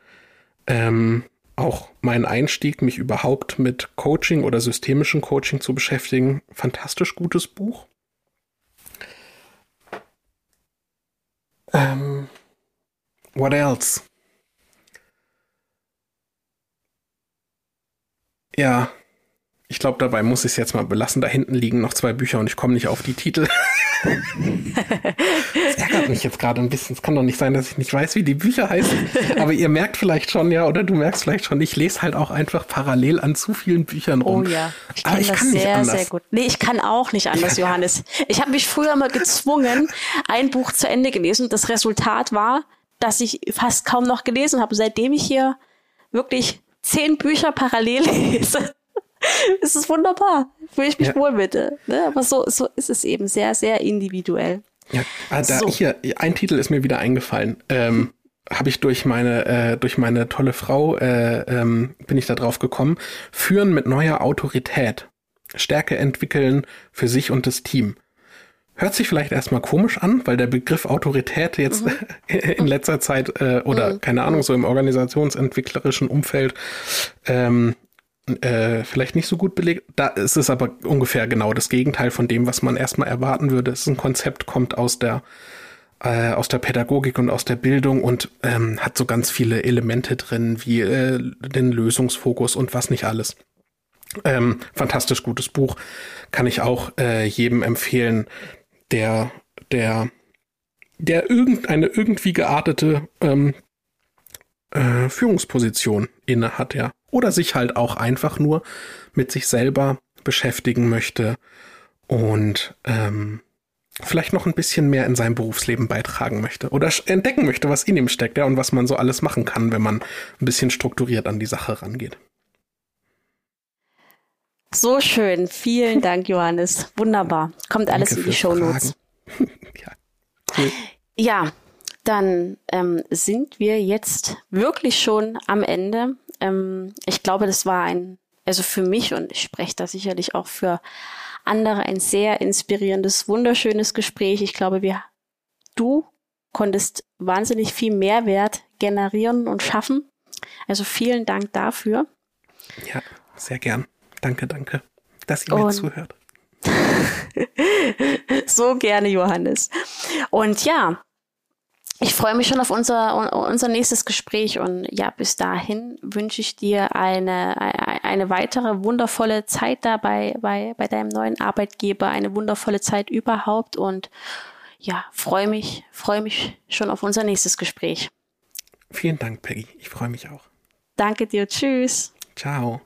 S2: Ähm, auch mein Einstieg, mich überhaupt mit Coaching oder systemischen Coaching zu beschäftigen. Fantastisch gutes Buch. Ähm, what else? Ja, ich glaube, dabei muss ich es jetzt mal belassen. Da hinten liegen noch zwei Bücher und ich komme nicht auf die Titel. das ärgert mich jetzt gerade ein bisschen. Es kann doch nicht sein, dass ich nicht weiß, wie die Bücher heißen. Aber ihr merkt vielleicht schon, ja, oder du merkst vielleicht schon, ich lese halt auch einfach parallel an zu vielen Büchern rum.
S1: Oh ja, ich, Aber ich kann sehr, nicht anders. sehr gut. Nee, ich kann auch nicht anders, Johannes. Ich habe mich früher mal gezwungen, ein Buch zu Ende gelesen. Das Resultat war, dass ich fast kaum noch gelesen habe. Seitdem ich hier wirklich zehn Bücher parallel lese, es ist wunderbar. Fühle ich mich ja. wohl mit. Ne? Aber so, so ist es eben sehr, sehr individuell.
S2: Ja, ah, da so. hier, ein Titel ist mir wieder eingefallen. Ähm, habe ich durch meine äh, durch meine tolle Frau äh, ähm, bin ich da drauf gekommen. Führen mit neuer Autorität, Stärke entwickeln für sich und das Team. Hört sich vielleicht erstmal komisch an, weil der Begriff Autorität jetzt mhm. in letzter Zeit äh, oder mhm. keine Ahnung, so im organisationsentwicklerischen Umfeld ähm, äh, vielleicht nicht so gut belegt. Da ist es aber ungefähr genau das Gegenteil von dem, was man erstmal erwarten würde. Es ist ein Konzept, kommt aus der äh, aus der Pädagogik und aus der Bildung und ähm, hat so ganz viele Elemente drin, wie äh, den Lösungsfokus und was nicht alles. Ähm, fantastisch gutes Buch, kann ich auch äh, jedem empfehlen, der, der, der irgendeine irgendwie geartete ähm, äh, Führungsposition inne hat, ja. Oder sich halt auch einfach nur mit sich selber beschäftigen möchte und ähm, vielleicht noch ein bisschen mehr in seinem Berufsleben beitragen möchte oder entdecken möchte, was in ihm steckt, ja, und was man so alles machen kann, wenn man ein bisschen strukturiert an die Sache rangeht.
S1: So schön. Vielen Dank, Johannes. Wunderbar. Kommt alles Danke in die Show Notes. ja, cool. Ja, dann ähm, sind wir jetzt wirklich schon am Ende. Ähm, ich glaube, das war ein, also für mich und ich spreche da sicherlich auch für andere ein sehr inspirierendes, wunderschönes Gespräch. Ich glaube, wir, du konntest wahnsinnig viel Mehrwert generieren und schaffen. Also vielen Dank dafür.
S2: Ja, sehr gern. Danke, danke, dass ihr mir zuhört.
S1: so gerne, Johannes. Und ja, ich freue mich schon auf unser, unser nächstes Gespräch und ja, bis dahin wünsche ich dir eine, eine weitere wundervolle Zeit dabei bei, bei deinem neuen Arbeitgeber, eine wundervolle Zeit überhaupt und ja, freue mich, freue mich schon auf unser nächstes Gespräch.
S2: Vielen Dank, Peggy. Ich freue mich auch.
S1: Danke dir. Tschüss.
S2: Ciao.